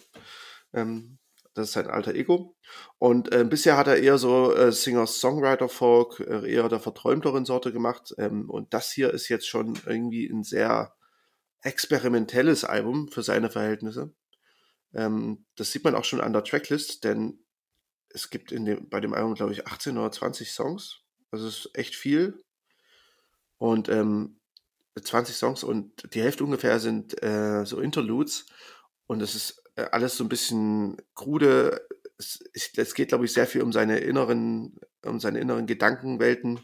S2: Ähm, das ist sein alter Ego. Und äh, bisher hat er eher so äh, Singer-Songwriter-Folk, äh, eher der verträumteren Sorte gemacht. Ähm, und das hier ist jetzt schon irgendwie ein sehr experimentelles Album für seine Verhältnisse. Ähm, das sieht man auch schon an der Tracklist, denn es gibt in dem, bei dem Album, glaube ich, 18 oder 20 Songs. Das ist echt viel. Und ähm, 20 Songs und die Hälfte ungefähr sind äh, so Interludes. Und es ist alles so ein bisschen krude. Es, es geht, glaube ich, sehr viel um seine inneren, um seine inneren Gedankenwelten.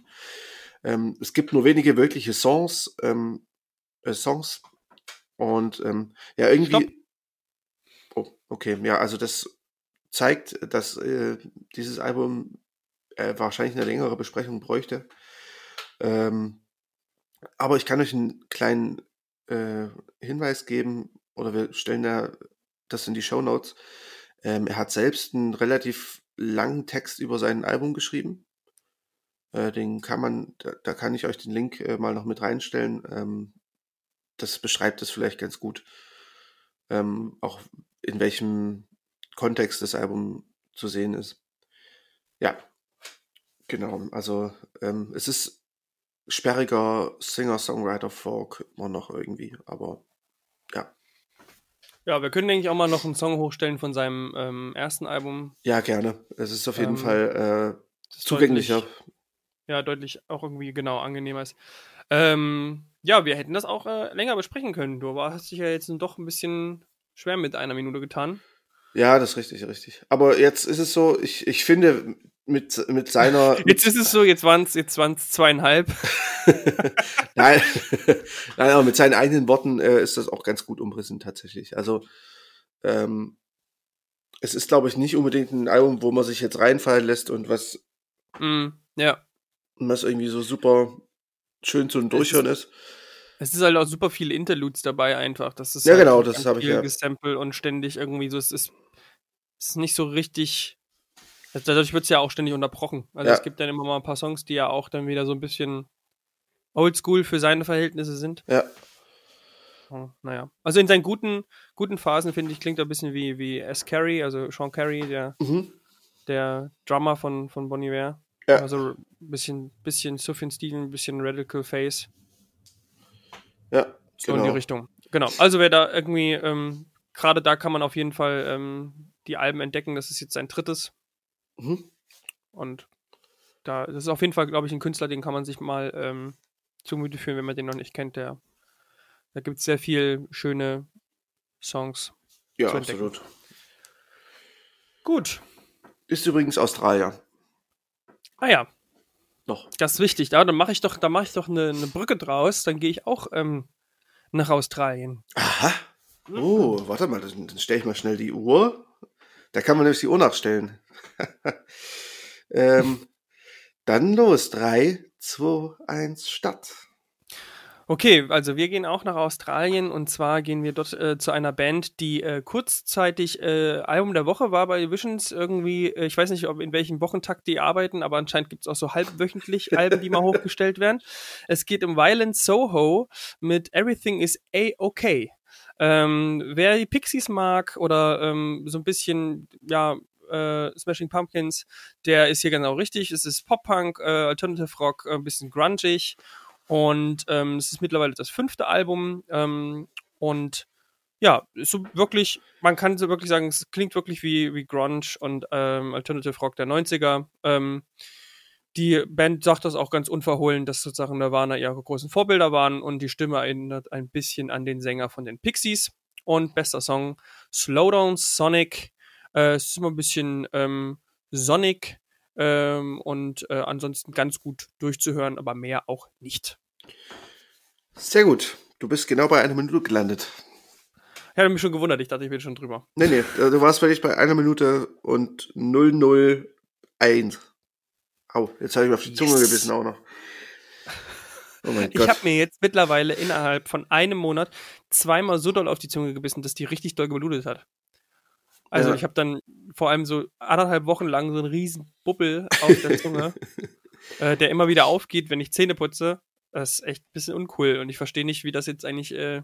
S2: Ähm, es gibt nur wenige wirkliche Songs, ähm, äh, Songs. Und ähm, ja, irgendwie. Oh, okay, ja, also das zeigt, dass äh, dieses Album äh, wahrscheinlich eine längere Besprechung bräuchte. Ähm, aber ich kann euch einen kleinen äh, Hinweis geben, oder wir stellen da das in die Show Notes. Ähm, er hat selbst einen relativ langen Text über sein Album geschrieben. Äh, den kann man, da, da, kann ich euch den Link äh, mal noch mit reinstellen. Ähm, das beschreibt es vielleicht ganz gut. Ähm, auch in welchem Kontext das Album zu sehen ist. Ja, genau. Also ähm, es ist sperriger Singer-Songwriter-Folk immer noch irgendwie, aber. Ja,
S1: wir können, denke ich, auch mal noch einen Song hochstellen von seinem ähm, ersten Album.
S2: Ja, gerne. Es ist auf jeden ähm, Fall äh, zugänglicher.
S1: Deutlich, ja, deutlich auch irgendwie genau angenehmer ist. Ähm, ja, wir hätten das auch äh, länger besprechen können. Du hast dich ja jetzt doch ein bisschen schwer mit einer Minute getan.
S2: Ja, das ist richtig, richtig. Aber jetzt ist es so, ich, ich finde, mit, mit seiner.
S1: Jetzt ist es so, jetzt waren es jetzt waren's zweieinhalb.
S2: Nein, Nein, aber mit seinen eigenen Worten äh, ist das auch ganz gut umrissen tatsächlich. Also ähm, es ist, glaube ich, nicht unbedingt ein Album, wo man sich jetzt reinfallen lässt und was,
S1: Mm, ja.
S2: was irgendwie so super schön zum Durchhören ist.
S1: Es ist halt auch super viele Interludes dabei einfach. Das ist
S2: Ja,
S1: halt
S2: genau, das habe ich ja.
S1: Gesample und ständig irgendwie so. Es ist, es ist nicht so richtig. Also dadurch wird es ja auch ständig unterbrochen. Also
S2: Ja.
S1: es gibt dann immer mal ein paar Songs, die ja auch dann wieder so ein bisschen oldschool für seine Verhältnisse sind.
S2: Ja,
S1: Oh, naja. Also in seinen guten, guten Phasen, finde ich, klingt er ein bisschen wie, wie S. Carey, also Sean Carey, der,
S2: mhm.
S1: der Drummer von, von Bon Iver.
S2: Ja.
S1: Also ein bisschen, bisschen Sufjan Stevens, ein bisschen Radical Face.
S2: Ja,
S1: So in die
S2: genau.
S1: Richtung. Genau. Also wer da irgendwie, ähm, gerade da kann man auf jeden Fall ähm, die Alben entdecken. Das ist jetzt sein drittes.
S2: Mhm.
S1: Und da, das ist auf jeden Fall, glaube ich, ein Künstler, den kann man sich mal ähm, zu Gemüte führen, wenn man den noch nicht kennt. Der, da gibt es sehr viel schöne Songs.
S2: Ja, absolut.
S1: Gut.
S2: Ist übrigens Australier.
S1: Ah ja,
S2: Noch.
S1: das ist wichtig. Da, dann mache ich doch, da mache ich doch eine, eine Brücke draus. Dann gehe ich auch ähm, nach Australien.
S2: Aha. Oh, warte mal, dann, dann stelle ich mal schnell die Uhr. Da kann man nämlich die Uhr nachstellen. ähm, dann los. 3, 2, 1, Start.
S1: Okay, also wir gehen auch nach Australien und zwar gehen wir dort äh, zu einer Band, die äh, kurzzeitig äh, Album der Woche war bei Visions irgendwie. Äh, ich weiß nicht, ob in welchem Wochentakt die arbeiten, aber anscheinend gibt es auch so halbwöchentlich Alben, die mal hochgestellt werden. Es geht um Violent Soho mit Everything is A-Okay. Ähm, wer die Pixies mag oder ähm, so ein bisschen, ja, äh, Smashing Pumpkins, der ist hier genau richtig. Es ist Pop-Punk, äh, Alternative Rock, äh, ein bisschen grungig. Und ähm, es ist mittlerweile das fünfte Album. Ähm, und ja, ist so wirklich, man kann so wirklich sagen, es klingt wirklich wie, wie Grunge und ähm, Alternative Rock der 90er. Ähm, die Band sagt das auch ganz unverhohlen, dass sozusagen Nirvana ihre großen Vorbilder waren und die Stimme erinnert ein bisschen an den Sänger von den Pixies. Und bester Song Slowdown Sonic. Äh, es ist immer ein bisschen ähm, Sonic ähm, und äh, ansonsten ganz gut durchzuhören, aber mehr auch nicht.
S2: Sehr gut. Du bist genau bei einer Minute gelandet.
S1: Ich habe mich schon gewundert, ich dachte, ich bin schon drüber.
S2: Nee, nee, du warst wirklich bei einer Minute und 001. Au, jetzt habe ich mir auf die Zunge
S1: Yes.
S2: gebissen auch noch. Oh mein
S1: Ich habe mir jetzt mittlerweile innerhalb von einem Monat zweimal so doll auf die Zunge gebissen, dass die richtig doll geblutet hat. Also
S2: Ja.
S1: ich habe dann vor allem so anderthalb Wochen lang so einen riesen Bubbel auf der Zunge, äh, der immer wieder aufgeht, wenn ich Zähne putze. Das ist echt ein bisschen uncool und ich verstehe nicht, wie das jetzt eigentlich. Äh,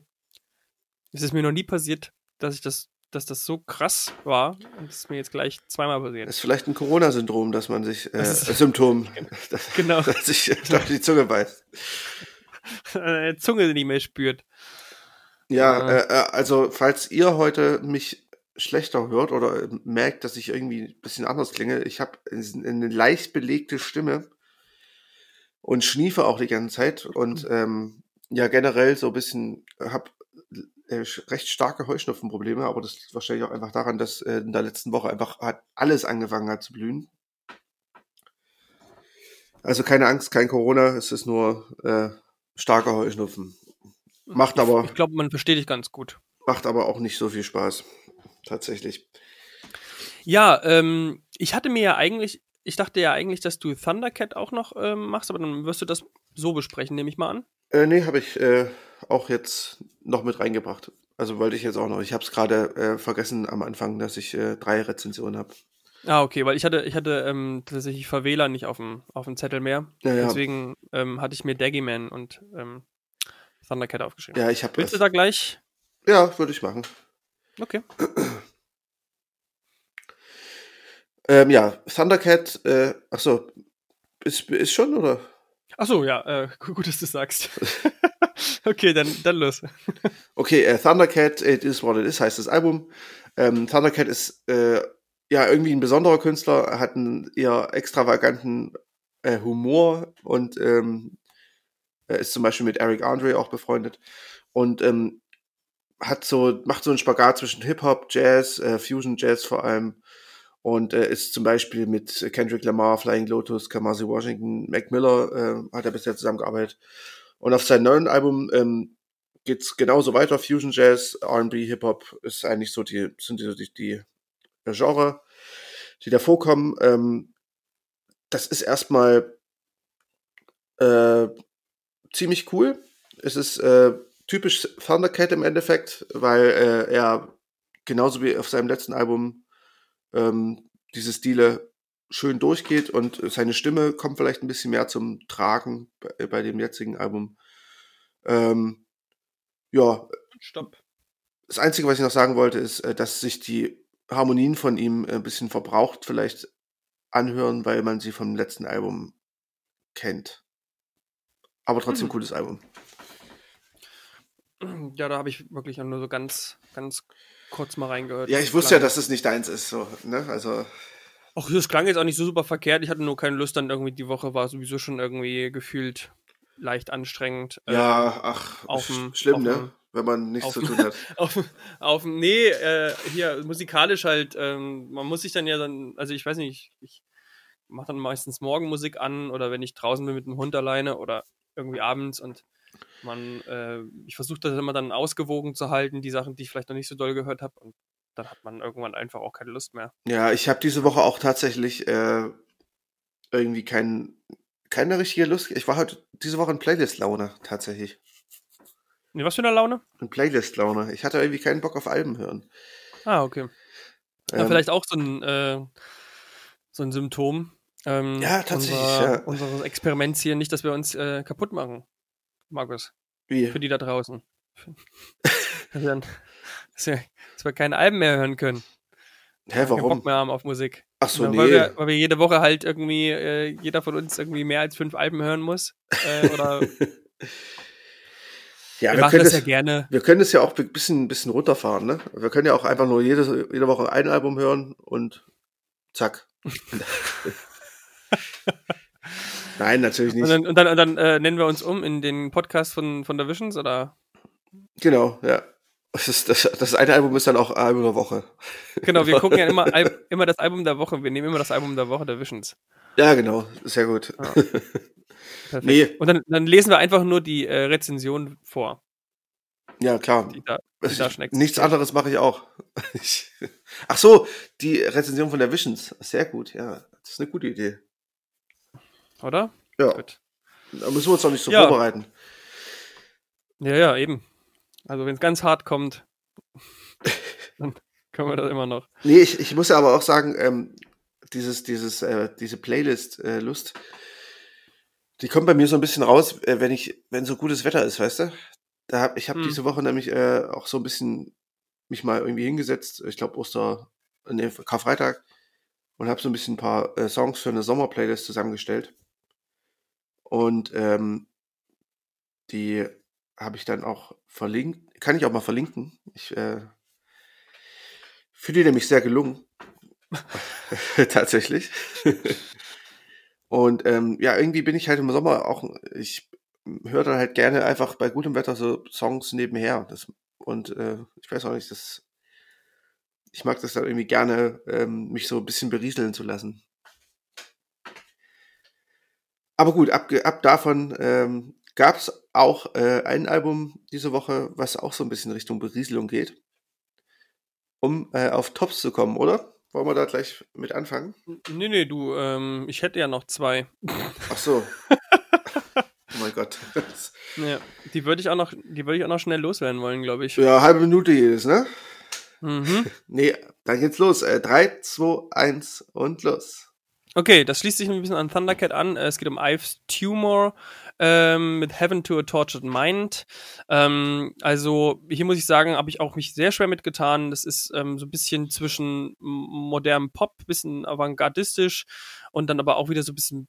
S1: es ist mir noch nie passiert, dass ich das, dass das so krass war und es ist mir jetzt gleich zweimal passiert.
S2: Das ist vielleicht ein Corona-Syndrom, dass man sich, äh,
S1: Das ist-
S2: Symptom, dass,
S1: Genau,
S2: dass sich äh, auf die Zunge beißt.
S1: eine Zunge, die nicht mehr spürt.
S2: Ja,
S1: Ja.
S2: äh, äh, also falls ihr heute mich schlechter hört oder äh, merkt, dass ich irgendwie ein bisschen anders klinge, ich habe eine leicht belegte Stimme und schniefe auch die ganze Zeit und ähm, ja generell so ein bisschen habe äh, sch- recht starke Heuschnupfenprobleme, aber das liegt wahrscheinlich auch einfach daran, dass äh, in der letzten Woche einfach hat alles angefangen hat zu blühen. Also keine Angst, kein Corona, es ist nur äh, starker Heuschnupfen. Macht aber
S1: Ich glaube, man versteht dich ganz gut.
S2: Macht aber auch nicht so viel Spaß. Tatsächlich.
S1: Ja, ähm, ich hatte mir ja eigentlich, ich dachte ja eigentlich, dass du Thundercat auch noch ähm, machst, aber dann wirst du das so besprechen, nehme ich mal an.
S2: Äh, nee, habe ich äh, auch jetzt noch mit reingebracht. Also wollte ich jetzt auch noch. Ich habe es gerade äh, vergessen am Anfang, dass ich äh, drei Rezensionen habe.
S1: Ah, okay, weil ich hatte, ich hatte ähm, tatsächlich Verwähler nicht auf dem, auf dem Zettel mehr.
S2: Ja, ja.
S1: Deswegen ähm, hatte ich mir Daggyman und ähm, Thundercat aufgeschrieben.
S2: Ja, ich habe.
S1: Willst du da gleich?
S2: Ja, würde ich machen.
S1: Okay.
S2: Ähm, ja, Thundercat, äh, achso, ist, ist schon, oder?
S1: Achso, ja, äh, gu- gut, dass du sagst. okay, dann, dann los.
S2: Okay, äh, Thundercat, It Is What It Is heißt das Album. Ähm, Thundercat ist äh, ja irgendwie ein besonderer Künstler, hat einen eher extravaganten äh, Humor und ähm, Er ist zum Beispiel mit Eric Andre auch befreundet und ähm, hat so, macht so einen Spagat zwischen Hip-Hop, Jazz, äh, Fusion Jazz vor allem und äh, ist zum Beispiel mit Kendrick Lamar, Flying Lotus, Kamasi Washington, Mac Miller äh, hat er bisher zusammengearbeitet. Und auf seinem neuen Album ähm, geht's genauso weiter. Fusion Jazz, R&B, Hip-Hop ist eigentlich so die, sind die, die, die Genre, die da vorkommen. Ähm, das ist erstmal äh, ziemlich cool. Es ist äh, typisch Thundercat im Endeffekt, weil äh, er genauso wie auf seinem letzten Album ähm, diese Stile schön durchgeht und seine Stimme kommt vielleicht ein bisschen mehr zum Tragen bei, bei dem jetzigen Album. Ähm, ja.
S1: Stopp.
S2: Das Einzige, was ich noch sagen wollte, ist, äh, dass sich die Harmonien von ihm ein bisschen verbraucht vielleicht anhören, weil man sie vom letzten Album kennt. Aber trotzdem hm. cooles Album.
S1: Ja, da habe ich wirklich nur so ganz, ganz kurz mal reingehört.
S2: Ja, ich wusste ja, dass es nicht deins ist. So, ne? Also.
S1: Ach, das klang jetzt auch nicht so super verkehrt. Ich hatte nur keine Lust, dann irgendwie die Woche war sowieso schon irgendwie gefühlt leicht anstrengend.
S2: Ja, äh, ach, auf sch schlimm, ne? Wenn man nichts zu tun hat.
S1: auf, auf, nee, äh, hier musikalisch halt, ähm, man muss sich dann ja dann, also ich weiß nicht, ich, ich mache dann meistens Morgenmusik an oder wenn ich draußen bin mit dem Hund alleine oder irgendwie abends und man, äh, ich versuche das immer dann ausgewogen zu halten, die Sachen, die ich vielleicht noch nicht so doll gehört habe und dann hat man irgendwann einfach auch keine Lust mehr.
S2: Ja, ich habe diese Woche auch tatsächlich äh, irgendwie kein, keine richtige Lust. Ich war halt diese Woche in Playlist-Laune tatsächlich.
S1: Nee, was für eine Laune?
S2: In Playlist-Laune. Ich hatte irgendwie keinen Bock auf Alben hören.
S1: Ah, okay. Ja, ähm, vielleicht auch so ein, äh, so ein Symptom.
S2: Ähm, ja, tatsächlich.
S1: Unser,
S2: ja.
S1: Unseres Experiments hier, nicht, dass wir uns äh, kaputt machen, Markus.
S2: Wie?
S1: Für die da draußen. dass, wir, dass, wir, dass wir keine Alben mehr hören können.
S2: Hä, warum? Keinen
S1: Bock mehr haben auf Musik.
S2: Ach so, nee.
S1: Weil wir, weil wir jede Woche halt irgendwie, äh, jeder von uns irgendwie mehr als fünf Alben hören muss. Äh, oder
S2: Ja, wir, wir machen das, das, ja gerne. Wir können es ja auch ein bisschen, bisschen runterfahren, ne? Wir können ja auch einfach nur jede, jede Woche ein Album hören und zack. Nein, natürlich nicht.
S1: Und dann, und dann, und dann äh, nennen wir uns um in den Podcast von, von der Visions, oder?
S2: Genau, ja. Das, ist, das, das eine Album ist dann auch Album der Woche.
S1: Genau, wir gucken ja immer, immer das Album der Woche. Wir nehmen immer das Album der Woche der Visions.
S2: Ja, genau. Sehr gut.
S1: Perfekt. Nee. Und dann, dann, lesen wir einfach nur die äh, Rezension vor.
S2: Ja, klar.
S1: Die da, die da
S2: Nichts anderes mache ich auch. Ach so, die Rezension von der Visions. Sehr gut, ja. Das ist eine gute Idee.
S1: Oder?
S2: Ja. Gut. Da müssen wir uns doch nicht so ja. vorbereiten.
S1: Ja, ja, eben. Also wenn es ganz hart kommt, dann können wir das immer noch.
S2: Nee, ich, ich muss ja aber auch sagen, ähm, dieses, dieses, äh, diese Playlist-Lust, äh, die kommt bei mir so ein bisschen raus, äh, wenn ich, wenn so gutes Wetter ist, weißt du? Da hab, ich habe hm. diese Woche nämlich äh, auch so ein bisschen mich mal irgendwie hingesetzt, ich glaube Oster, nee, Karfreitag, und habe so ein bisschen ein paar äh, Songs für eine Sommerplaylist zusammengestellt. Und ähm, die habe ich dann auch verlinkt. Kann ich auch mal verlinken. Ich äh, finde die nämlich sehr gelungen. Tatsächlich. Und ähm, ja, irgendwie bin ich halt im Sommer auch, ich höre dann halt gerne einfach bei gutem Wetter so Songs nebenher. Das, und äh, ich weiß auch nicht, das, ich mag das dann irgendwie gerne, ähm, mich so ein bisschen berieseln zu lassen. Aber gut, ab, ab davon ähm, gab es auch äh, ein Album diese Woche, was auch so ein bisschen Richtung Berieselung geht. Um äh, auf Tops zu kommen, oder? Wollen wir da gleich mit anfangen?
S1: Nee, nee, du, ähm, ich hätte ja noch zwei.
S2: Ach so. oh mein Gott.
S1: ja, die würde ich auch noch, die würde ich auch noch schnell loswerden wollen, glaube ich.
S2: Ja, halbe Minute jedes, ne?
S1: Mhm.
S2: nee, dann geht's los. Äh, 3, 2, 1 und los.
S1: Okay, das schließt sich ein bisschen an Thundercat an. Es geht um Ives Tumor ähm, mit Heaven to a Tortured Mind. Ähm, also hier muss ich sagen, habe ich auch mich sehr schwer mitgetan. Das ist ähm, so ein bisschen zwischen modernem Pop, bisschen avantgardistisch und dann aber auch wieder so ein bisschen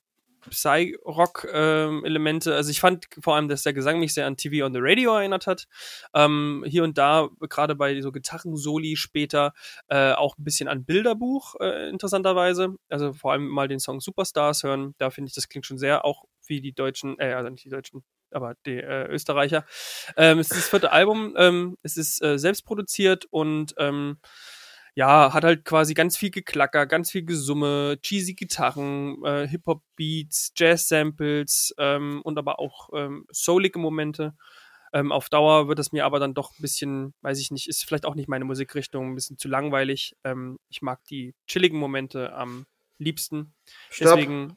S1: Psy-Rock-Elemente. Also ich fand vor allem, dass der Gesang mich sehr an TV on the Radio erinnert hat. Ähm, hier und da, gerade bei so Gitarren-Soli später, äh, auch ein bisschen an Bilderbuch, äh, interessanterweise. Also vor allem mal den Song Superstars hören. Da finde ich, das klingt schon sehr auch wie die deutschen, äh, also nicht die deutschen, aber die äh, Österreicher. Ähm, es ist das vierte Album, ähm, es ist äh, selbst produziert und ähm, ja, hat halt quasi ganz viel Geklacker, ganz viel Gesumme, cheesy Gitarren, äh, Hip-Hop-Beats, Jazz-Samples ähm, und aber auch ähm, soulige Momente. Ähm, auf Dauer wird es mir aber dann doch ein bisschen, weiß ich nicht, ist vielleicht auch nicht meine Musikrichtung, ein bisschen zu langweilig. Ähm, ich mag die chilligen Momente am liebsten.
S2: Stopp.
S1: Deswegen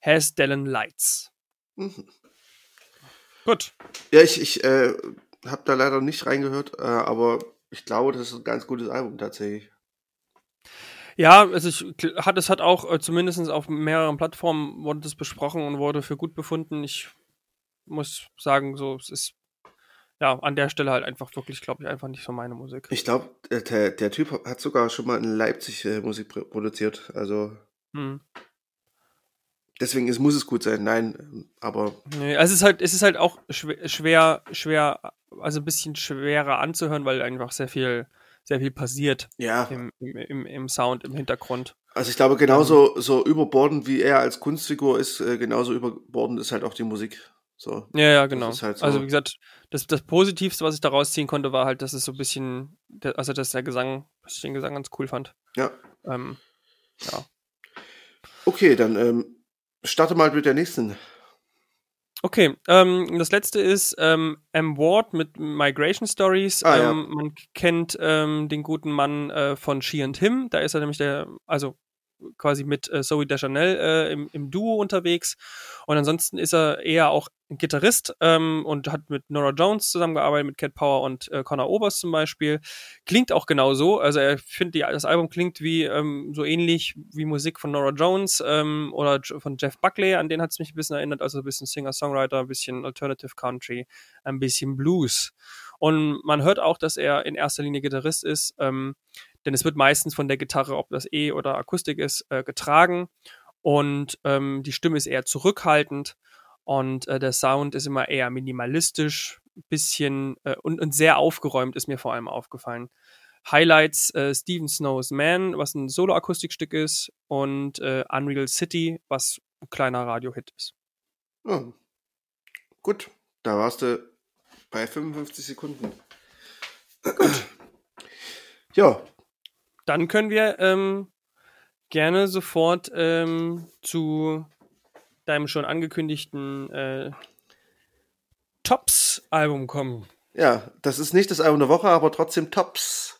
S1: Has Dellen Lights.
S2: Mhm.
S1: Gut.
S2: Ja, ich, ich äh, habe da leider nicht reingehört, äh, aber ich glaube, das ist ein ganz gutes Album tatsächlich.
S1: Ja, also ich, hat, es hat auch äh, zumindest auf mehreren Plattformen wurde das besprochen und wurde für gut befunden. Ich muss sagen, so, es ist ja an der Stelle halt einfach wirklich, glaube ich, einfach nicht so meine Musik.
S2: Ich glaube, der, der Typ hat sogar schon mal in Leipzig äh, Musik pr- produziert. Also
S1: Hm.
S2: deswegen es muss es gut sein. Nein, aber
S1: Nee, also es ist halt, es ist halt auch schwer, schwer, schwer, also ein bisschen schwerer anzuhören, weil einfach sehr viel, sehr viel passiert
S2: ja,
S1: im, im, im, Sound, im Hintergrund.
S2: also ich glaube genauso so überbordend wie er als Kunstfigur ist, äh, genauso überbordend ist halt auch die Musik. So.
S1: Ja, ja, genau.
S2: halt so.
S1: Also wie gesagt, das, das Positivste, was ich da rausziehen konnte, war halt, dass es so ein bisschen, also dass der Gesang, dass ich den Gesang ganz cool fand.
S2: Ja.
S1: Ähm, ja.
S2: Okay, dann ähm, starte mal mit der nächsten.
S1: Okay, ähm, das letzte ist ähm, M. Ward mit Migration Stories.
S2: Ah, ja.
S1: ähm, Man kennt ähm, den guten Mann äh, von She and Him. Da ist er nämlich der, also quasi mit äh, Zoe Deschanel äh, im, im Duo unterwegs. Und ansonsten ist er eher auch Gitarrist ähm, und hat mit Nora Jones zusammengearbeitet, mit Cat Power und äh, Connor Oberst zum Beispiel. Klingt auch genauso. Also er findet, das Album klingt wie ähm, so ähnlich wie Musik von Nora Jones ähm, oder von Jeff Buckley, an den hat es mich ein bisschen erinnert. Also ein bisschen Singer-Songwriter, ein bisschen Alternative Country, ein bisschen Blues. Und man hört auch, dass er in erster Linie Gitarrist ist, ähm, denn es wird meistens von der Gitarre, ob das E oder Akustik ist, äh, getragen. Und ähm, die Stimme ist eher zurückhaltend und äh, der Sound ist immer eher minimalistisch, bisschen äh, und, und sehr aufgeräumt ist mir vor allem aufgefallen. Highlights äh, Steven Snow's Man, was ein Solo-Akustikstück ist, und äh, Unreal City, was ein kleiner Radio-Hit ist.
S2: Ja. Gut, da warst du bei 55 Sekunden. ja,
S1: Dann können wir ähm, gerne sofort ähm, zu deinem schon angekündigten äh, Tops-Album kommen.
S2: ja, das ist nicht das Album der Woche, aber trotzdem Tops.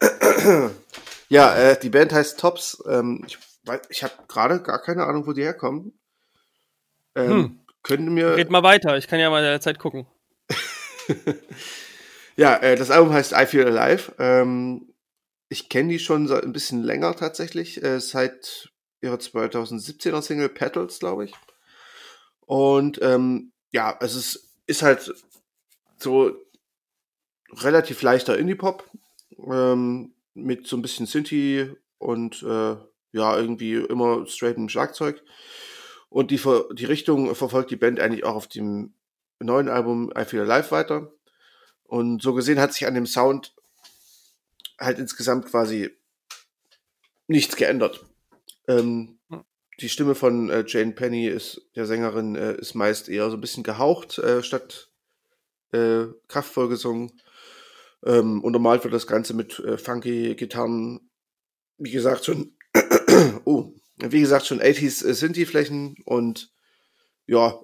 S2: ja, äh, die Band heißt Tops. Ähm, ich ich habe gerade gar keine Ahnung, wo die herkommen. Ähm,
S1: Hm.
S2: Können mir.
S1: Red mal weiter, ich kann ja mal der Zeit gucken.
S2: Ja, äh, das Album heißt I Feel Alive. Ähm, ich kenne die schon seit ein bisschen länger tatsächlich, äh, seit ihrer 2017er Single Petals, glaube ich. Und ähm, ja, es ist halt so relativ leichter Indie-Pop ähm, mit so ein bisschen Synthi und äh, ja, irgendwie immer straightem Schlagzeug. Und die, Ver die Richtung verfolgt die Band eigentlich auch auf dem neuen Album I Feel Alive weiter. Und so gesehen hat sich an dem Sound halt insgesamt quasi nichts geändert. Ähm,
S1: Hm.
S2: die Stimme von äh, Jane Penny ist der Sängerin äh, ist meist eher so ein bisschen gehaucht äh, statt äh, kraftvoll gesungen. Ähm, untermalt wird das Ganze mit äh, funky Gitarren. Wie gesagt schon, oh, wie gesagt schon 80s äh, Synthi-Flächen und ja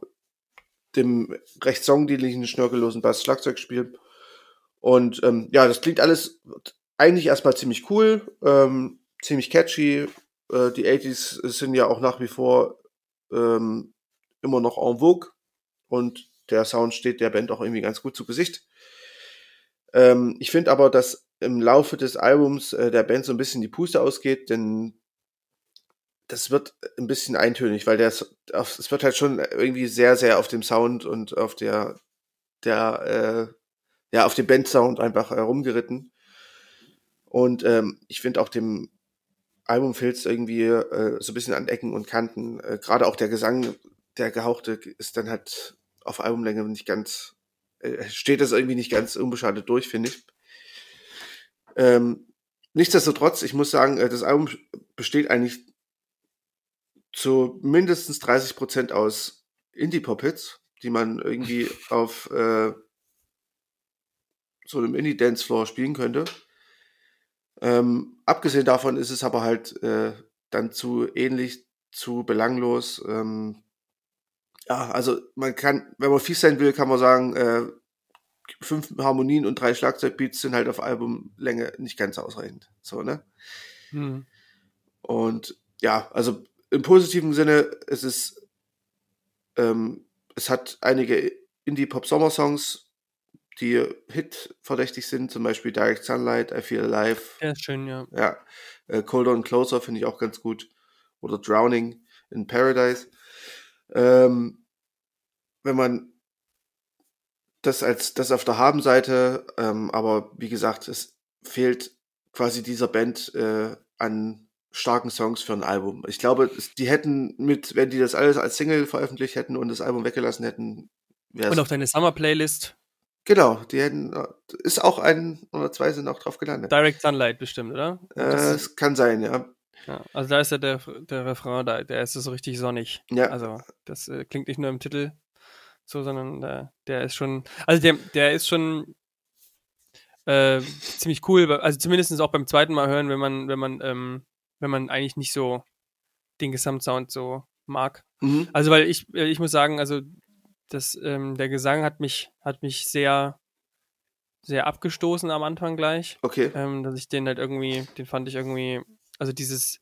S2: dem recht songdienlichen schnörkellosen Bass-Schlagzeugspiel. Und ähm, ja, das klingt alles eigentlich erstmal ziemlich cool, ähm, ziemlich catchy. Äh, die 80s sind ja auch nach wie vor ähm, immer noch en vogue und der Sound steht der Band auch irgendwie ganz gut zu Gesicht. Ähm, ich finde aber, dass im Laufe des Albums äh, der Band so ein bisschen die Puste ausgeht, denn das wird ein bisschen eintönig, weil der, es wird halt schon irgendwie sehr, sehr auf dem Sound und auf der, der, äh, ja, auf dem Bandsound einfach herumgeritten. Und ähm, ich finde auch dem Album fehlt es irgendwie äh, so ein bisschen an Ecken und Kanten. Äh, Gerade auch der Gesang, der gehauchte, ist dann halt auf Albumlänge nicht ganz, äh, steht das irgendwie nicht ganz unbeschadet durch, finde ich. Ähm, nichtsdestotrotz, ich muss sagen, äh, das Album besteht eigentlich zu mindestens 30 Prozent aus Indie-Pop-Hits, die man irgendwie auf äh, so einem Indie-Dance-Floor spielen könnte. Ähm, abgesehen davon ist es aber halt äh, dann zu ähnlich, zu belanglos. Ähm, ja, also man kann, wenn man fies sein will, kann man sagen, äh, fünf Harmonien und drei Schlagzeugbeats sind halt auf Albumlänge nicht ganz ausreichend. So, ne? Hm. Und ja, also im positiven Sinne, es ist, ähm, es hat einige Indie-Pop-Sommer-Songs, die Hit-verdächtig sind, zum Beispiel Direct Sunlight, I Feel Alive.
S1: Ja, schön, ja.
S2: Ja, äh, Cold On Closer finde ich auch ganz gut. Oder Drowning in Paradise. Ähm, wenn man das als das auf der Habenseite, ähm, aber wie gesagt, es fehlt quasi dieser Band äh, an starken Songs für ein Album. Ich glaube, die hätten mit, wenn die das alles als Single veröffentlicht hätten und das Album weggelassen hätten,
S1: wäre Und auf deine Summer Playlist.
S2: Genau, die hätten, ist auch ein oder zwei sind auch drauf gelandet.
S1: Direct Sunlight bestimmt, oder?
S2: Äh, es kann sein, ja.
S1: ja. Also da ist ja der, der Refrain, da, der ist so richtig sonnig. Ja. Also das äh, klingt nicht nur im Titel so, sondern der, der ist schon, also der, der ist schon äh, ziemlich cool, also zumindest auch beim zweiten Mal hören, wenn man, wenn man, ähm, wenn man eigentlich nicht so den Gesamtsound so mag. Mhm. Also weil ich, äh, ich muss sagen, also das, ähm, der Gesang hat mich, hat mich sehr, sehr abgestoßen am Anfang gleich.
S2: Okay.
S1: Ähm, dass ich den halt irgendwie, den fand ich irgendwie, also dieses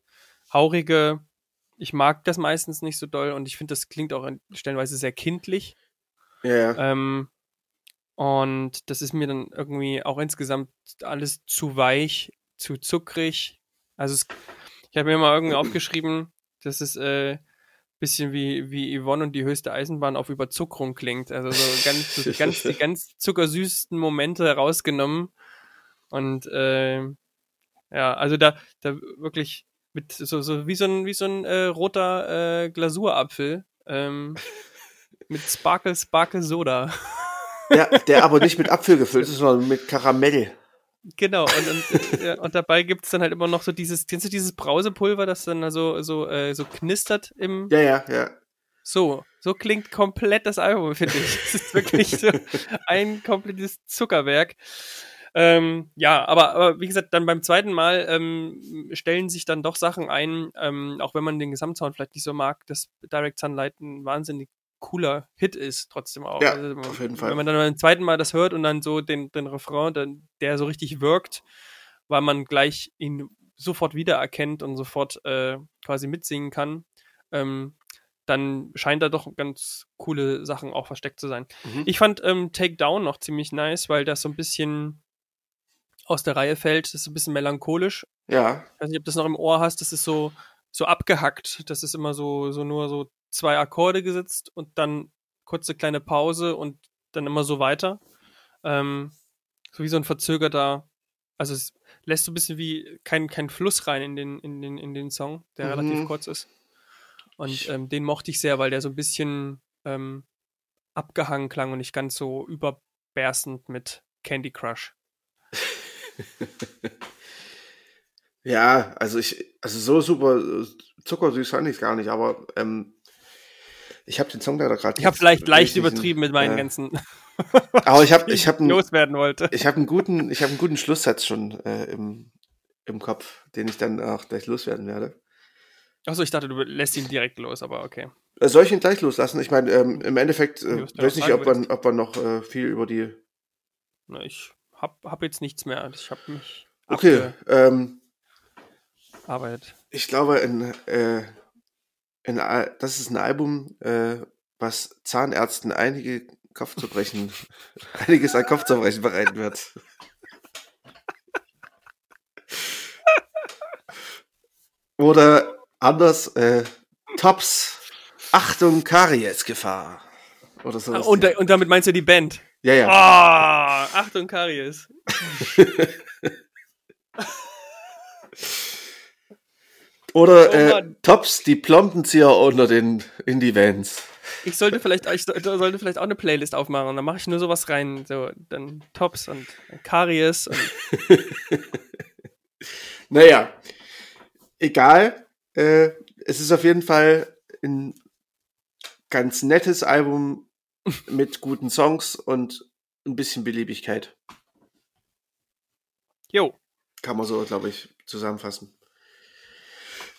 S1: haurige, ich mag das meistens nicht so doll und ich finde, das klingt auch stellenweise sehr kindlich.
S2: Ja. ja.
S1: Ähm, und das ist mir dann irgendwie auch insgesamt alles zu weich, zu zuckrig. Also es, ich habe mir mal irgendwie aufgeschrieben, dass es äh, bisschen wie, wie Yvonne und die höchste Eisenbahn auf Überzuckerung klingt. Also so ganz, so ganz die ganz zuckersüßesten Momente rausgenommen. Und äh, ja, also da, da wirklich mit so, so wie so ein, wie so ein äh, roter äh, Glasurapfel. Ähm, mit Sparkle Sparkle Soda.
S2: Ja, der aber nicht mit Apfel gefüllt ist, sondern mit Karamell.
S1: Genau, und, und, ja, und dabei gibt es dann halt immer noch so dieses, kennst du dieses Brausepulver, das dann so, so, äh, so knistert im.
S2: Ja, ja, ja.
S1: So, so klingt komplett das Album, finde ich. Es ist wirklich so ein komplettes Zuckerwerk. Ähm, ja, aber, aber wie gesagt, dann beim zweiten Mal ähm, stellen sich dann doch Sachen ein, ähm, auch wenn man den Gesamtsound vielleicht nicht so mag, dass Direct Sunlight ein wahnsinnig cooler Hit ist, trotzdem auch.
S2: Ja, also, auf jeden Fall.
S1: Wenn man dann beim zweiten Mal das hört und dann so den, den Refrain, dann, der so richtig wirkt, weil man gleich ihn sofort wiedererkennt und sofort äh, quasi mitsingen kann, ähm, dann scheint da doch ganz coole Sachen auch versteckt zu sein. Mhm. Ich fand ähm, Take Down noch ziemlich nice, weil das so ein bisschen aus der Reihe fällt. Das ist ein bisschen melancholisch.
S2: Ja.
S1: Ich weiß nicht, ob du das noch im Ohr hast. Das ist so, so abgehackt. Das ist immer so, so nur so zwei Akkorde gesetzt und dann kurze kleine Pause und dann immer so weiter. Ähm, so wie so ein verzögerter, also es lässt so ein bisschen wie kein, kein Fluss rein in den, in den, in den Song, der mhm. relativ kurz ist. Und ähm, den mochte ich sehr, weil der so ein bisschen ähm, abgehangen klang und nicht ganz so überberstend mit Candy Crush.
S2: ja, also ich, also so super äh, zuckersüß fand ich es gar nicht, aber ähm, ich habe den Song leider gerade.
S1: Ich habe vielleicht leicht übertrieben mit meinen äh, ganzen.
S2: aber ich habe, ich habe
S1: loswerden wollte.
S2: Ich habe einen guten, ich habe einen guten Schlusssatz schon äh, im im Kopf, den ich dann auch gleich loswerden werde.
S1: Achso, ich dachte, du lässt ihn direkt los, aber okay.
S2: Äh, soll ich ihn gleich loslassen? Ich meine, ähm, im Endeffekt äh, weiß nicht, ob man, ob man noch äh, viel über die.
S1: Na, ich hab, hab jetzt nichts mehr. Ich habe mich.
S2: Okay. Ähm,
S1: arbeitet.
S2: Ich glaube, in, äh, ein, das ist ein Album, äh, was Zahnärzten einige Kopfzerbrechen, einiges an Kopfzerbrechen bereiten wird. Oder anders, äh, Tops, Achtung, Karies-Gefahr. Oder so.
S1: Ah, und, und, damit meinst du die Band?
S2: Ja, ja.
S1: Oh, Achtung, Karies.
S2: Oder oh, äh, Tops, die Plombenzieher unter den Indie-Vans.
S1: Ich sollte vielleicht, ich sollte vielleicht auch eine Playlist aufmachen und dann mache ich nur sowas rein. So, dann Tops und Karies. Und
S2: naja, egal. Äh, es ist auf jeden Fall ein ganz nettes Album, mit guten Songs und ein bisschen Beliebigkeit.
S1: Jo.
S2: Kann man so, glaube ich, zusammenfassen.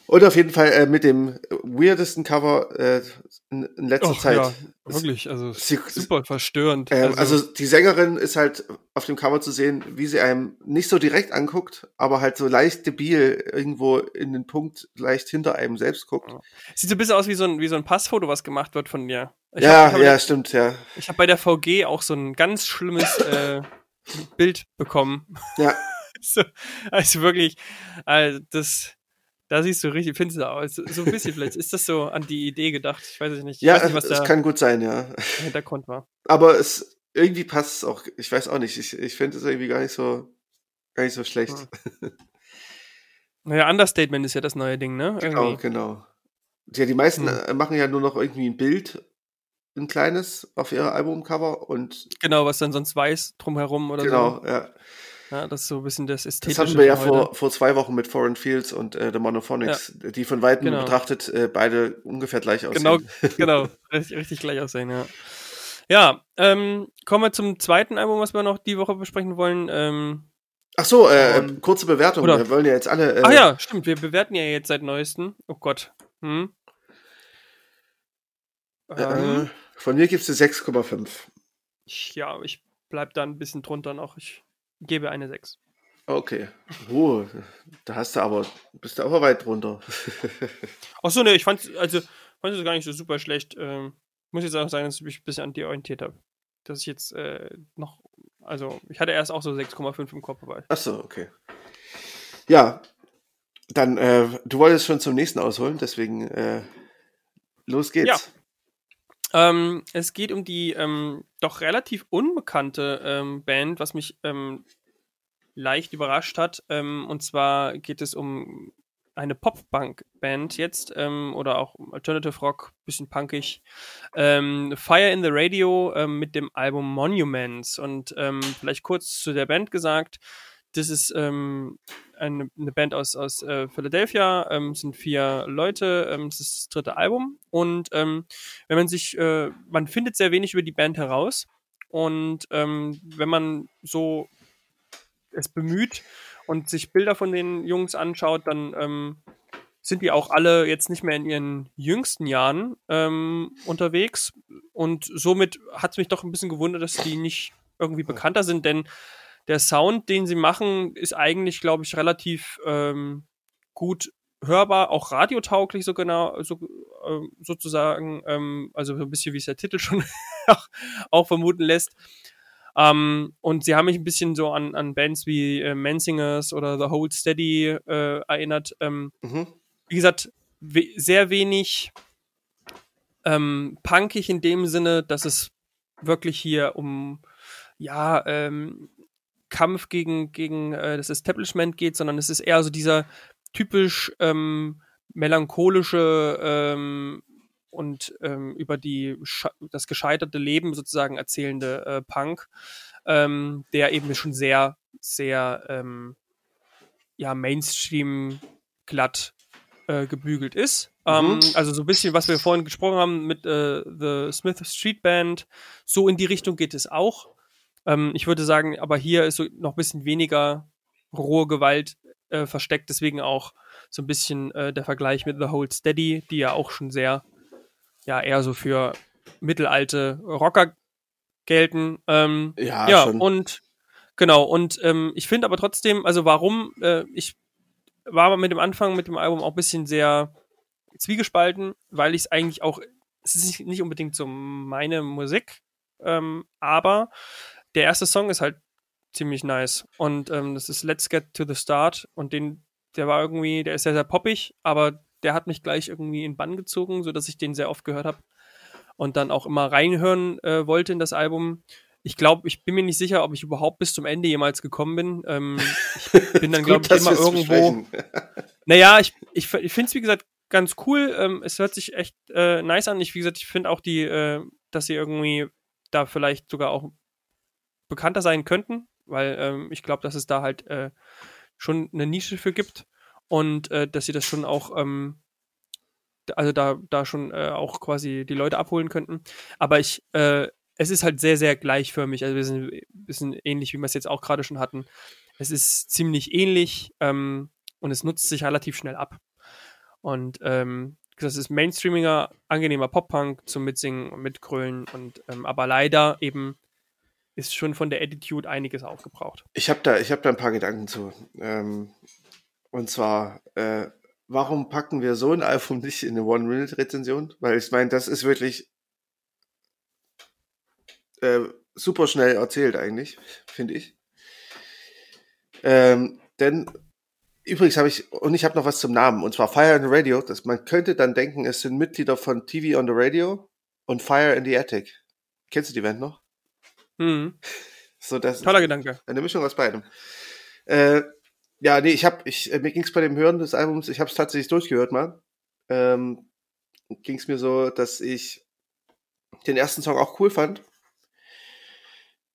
S2: Und auf jeden Fall äh, mit dem weirdesten Cover äh, in, in letzter Och, Zeit. Ja,
S1: wirklich, also sie, super verstörend.
S2: Äh, also, also, die Sängerin ist halt auf dem Cover zu sehen, wie sie einem nicht so direkt anguckt, aber halt so leicht debil irgendwo in den Punkt leicht hinter einem selbst guckt.
S1: Sieht so ein bisschen aus wie so ein, wie so ein Passfoto, was gemacht wird von mir.
S2: Ich ja, hab, ja, hab, stimmt, ja.
S1: Ich habe bei der VG auch so ein ganz schlimmes äh, Bild bekommen.
S2: Ja.
S1: so, also wirklich, also das da siehst du richtig finster aus. So ein bisschen vielleicht. Ist das so an die Idee gedacht? Ich weiß es nicht. Ich
S2: ja,
S1: nicht,
S2: es kann gut sein, ja.
S1: Hintergrund war.
S2: Aber es irgendwie passt es auch. Ich weiß auch nicht. Ich, ich finde es irgendwie gar nicht so, gar nicht so schlecht. Hm.
S1: Naja, Understatement ist ja das neue Ding, ne?
S2: Genau, irgendwie. Genau, genau. Ja, die meisten hm. machen ja nur noch irgendwie ein Bild, ein kleines, auf ihre Albumcover und.
S1: Genau, was dann sonst weiß drumherum oder
S2: genau, so. Genau, ja.
S1: Ja, das ist so ein bisschen das Ästhetische.
S2: Das hatten wir ja vor, vor zwei Wochen mit Foreign Fields und äh, The Monophonics, ja. die von Weitem genau. betrachtet äh, beide ungefähr gleich aussehen.
S1: Genau, genau, richtig, richtig gleich aussehen, ja. Ja, ähm, kommen wir zum zweiten Album, was wir noch die Woche besprechen wollen. Ähm,
S2: Ach so, äh, um, kurze Bewertung. Oder? Wir wollen ja jetzt alle.
S1: Äh, Ach ja, stimmt. Wir bewerten ja jetzt seit neuestem. Oh Gott. Hm.
S2: Äh, ähm, von mir gibt es eine 6,5.
S1: Ja, ich bleib da ein bisschen drunter noch. Ich gebe eine 6.
S2: Okay. Oh, da hast du aber, bist du aber weit drunter.
S1: Achso, ne, ich fand also fand es gar nicht so super schlecht. Ähm, muss jetzt auch sagen, dass ich mich ein bisschen an dir orientiert habe. Dass ich jetzt äh, noch, also ich hatte erst auch so 6,5 im Kopf dabei.
S2: Achso, okay. Ja, dann, äh, du wolltest schon zum nächsten ausholen, deswegen äh, los geht's. Ja.
S1: Ähm, es geht um die ähm, doch relativ unbekannte ähm, Band, was mich ähm, leicht überrascht hat. Ähm, und zwar geht es um eine Pop-Punk-Band jetzt ähm, oder auch Alternative Rock, bisschen punkig. Fire in the Radio mit dem Album Monuments. Und vielleicht kurz zu der Band gesagt. Das ist ähm, eine, eine, Band aus, aus äh, Philadelphia, ähm, sind vier Leute, ähm, das ist das dritte Album. Und ähm, wenn man sich, äh, man findet sehr wenig über die Band heraus. Und ähm, wenn man so es bemüht und sich Bilder von den Jungs anschaut, dann ähm, sind die auch alle jetzt nicht mehr in ihren jüngsten Jahren ähm, unterwegs. Und somit hat es mich doch ein bisschen gewundert, dass die nicht irgendwie bekannter sind, denn der Sound, den sie machen, ist eigentlich, glaube ich, relativ ähm, gut hörbar, auch radiotauglich so genau, so, äh, sozusagen, ähm, also so ein bisschen wie es der Titel schon auch, vermuten lässt. Ähm, und sie haben mich ein bisschen so an, an Bands wie äh, Mansingers oder The Hold Steady äh, erinnert. Ähm, mhm. Wie gesagt, we sehr wenig ähm, punkig in dem Sinne, dass es wirklich hier um ja, ähm, Kampf gegen, gegen äh, das Establishment geht, sondern es ist eher so dieser typisch ähm, melancholische ähm, und ähm, über die das gescheiterte Leben sozusagen erzählende äh, Punk, ähm, der eben schon sehr, sehr ähm, ja, Mainstream glatt äh, gebügelt ist. Mhm. Ähm, also so ein bisschen, was wir vorhin gesprochen haben mit äh, The Smith Street Band, so in die Richtung geht es auch. Ähm, ich würde sagen, aber hier ist so noch ein bisschen weniger rohe Gewalt äh, versteckt, deswegen auch so ein bisschen äh, der Vergleich mit The Hold Steady, die ja auch schon sehr, ja, eher so für mittelalte Rocker gelten. Ähm, ja, ja schon. und genau, und ähm, ich finde aber trotzdem, also warum, äh, ich war mit dem Anfang mit dem Album auch ein bisschen sehr zwiegespalten, weil ich es eigentlich auch, es ist nicht unbedingt so meine Musik, ähm, aber der erste Song ist halt ziemlich nice. Und ähm, das ist Let's Get to the Start. Und den, der war irgendwie, der ist sehr, sehr poppig, aber der hat mich gleich irgendwie in Bann gezogen, sodass ich den sehr oft gehört habe. Und dann auch immer reinhören äh, wollte in das Album. Ich glaube, ich bin mir nicht sicher, ob ich überhaupt bis zum Ende jemals gekommen bin. Ähm, ich bin dann, glaube ich, immer irgendwo. naja, ich, ich, ich finde es, wie gesagt, ganz cool. Ähm, es hört sich echt äh, nice an. Ich, wie gesagt, ich finde auch die, äh, dass sie irgendwie da vielleicht sogar auch bekannter sein könnten, weil ähm, ich glaube, dass es da halt äh, schon eine Nische für gibt und äh, dass sie das schon auch ähm, also da, da schon äh, auch quasi die Leute abholen könnten. Aber ich, äh, es ist halt sehr, sehr gleichförmig. Also wir sind ein bisschen ähnlich, wie wir es jetzt auch gerade schon hatten. Es ist ziemlich ähnlich ähm, und es nutzt sich relativ schnell ab. Und ähm, das ist mainstreamiger, angenehmer Pop-Punk zum Mitsingen und Mitgrölen und ähm, aber leider eben ist schon von der Attitude einiges aufgebraucht.
S2: Ich habe da, hab da ein paar Gedanken zu. Ähm, und zwar, äh, warum packen wir so ein Album nicht in eine One-Minute-Rezension? Weil ich meine, das ist wirklich äh, super schnell erzählt eigentlich, finde ich. Ähm, denn übrigens habe ich, und ich habe noch was zum Namen, und zwar Fire in the Radio. Das, man könnte dann denken, es sind Mitglieder von TV on the Radio und Fire in the Attic. Kennst du die Band noch?
S1: Mhm.
S2: So, das
S1: Toller Gedanke.
S2: Eine Mischung aus beidem. Äh, ja, nee, ich habe, ich, äh, mir ging es bei dem Hören des Albums, ich habe es tatsächlich durchgehört mal. Ähm, ging es mir so, dass ich den ersten Song auch cool fand.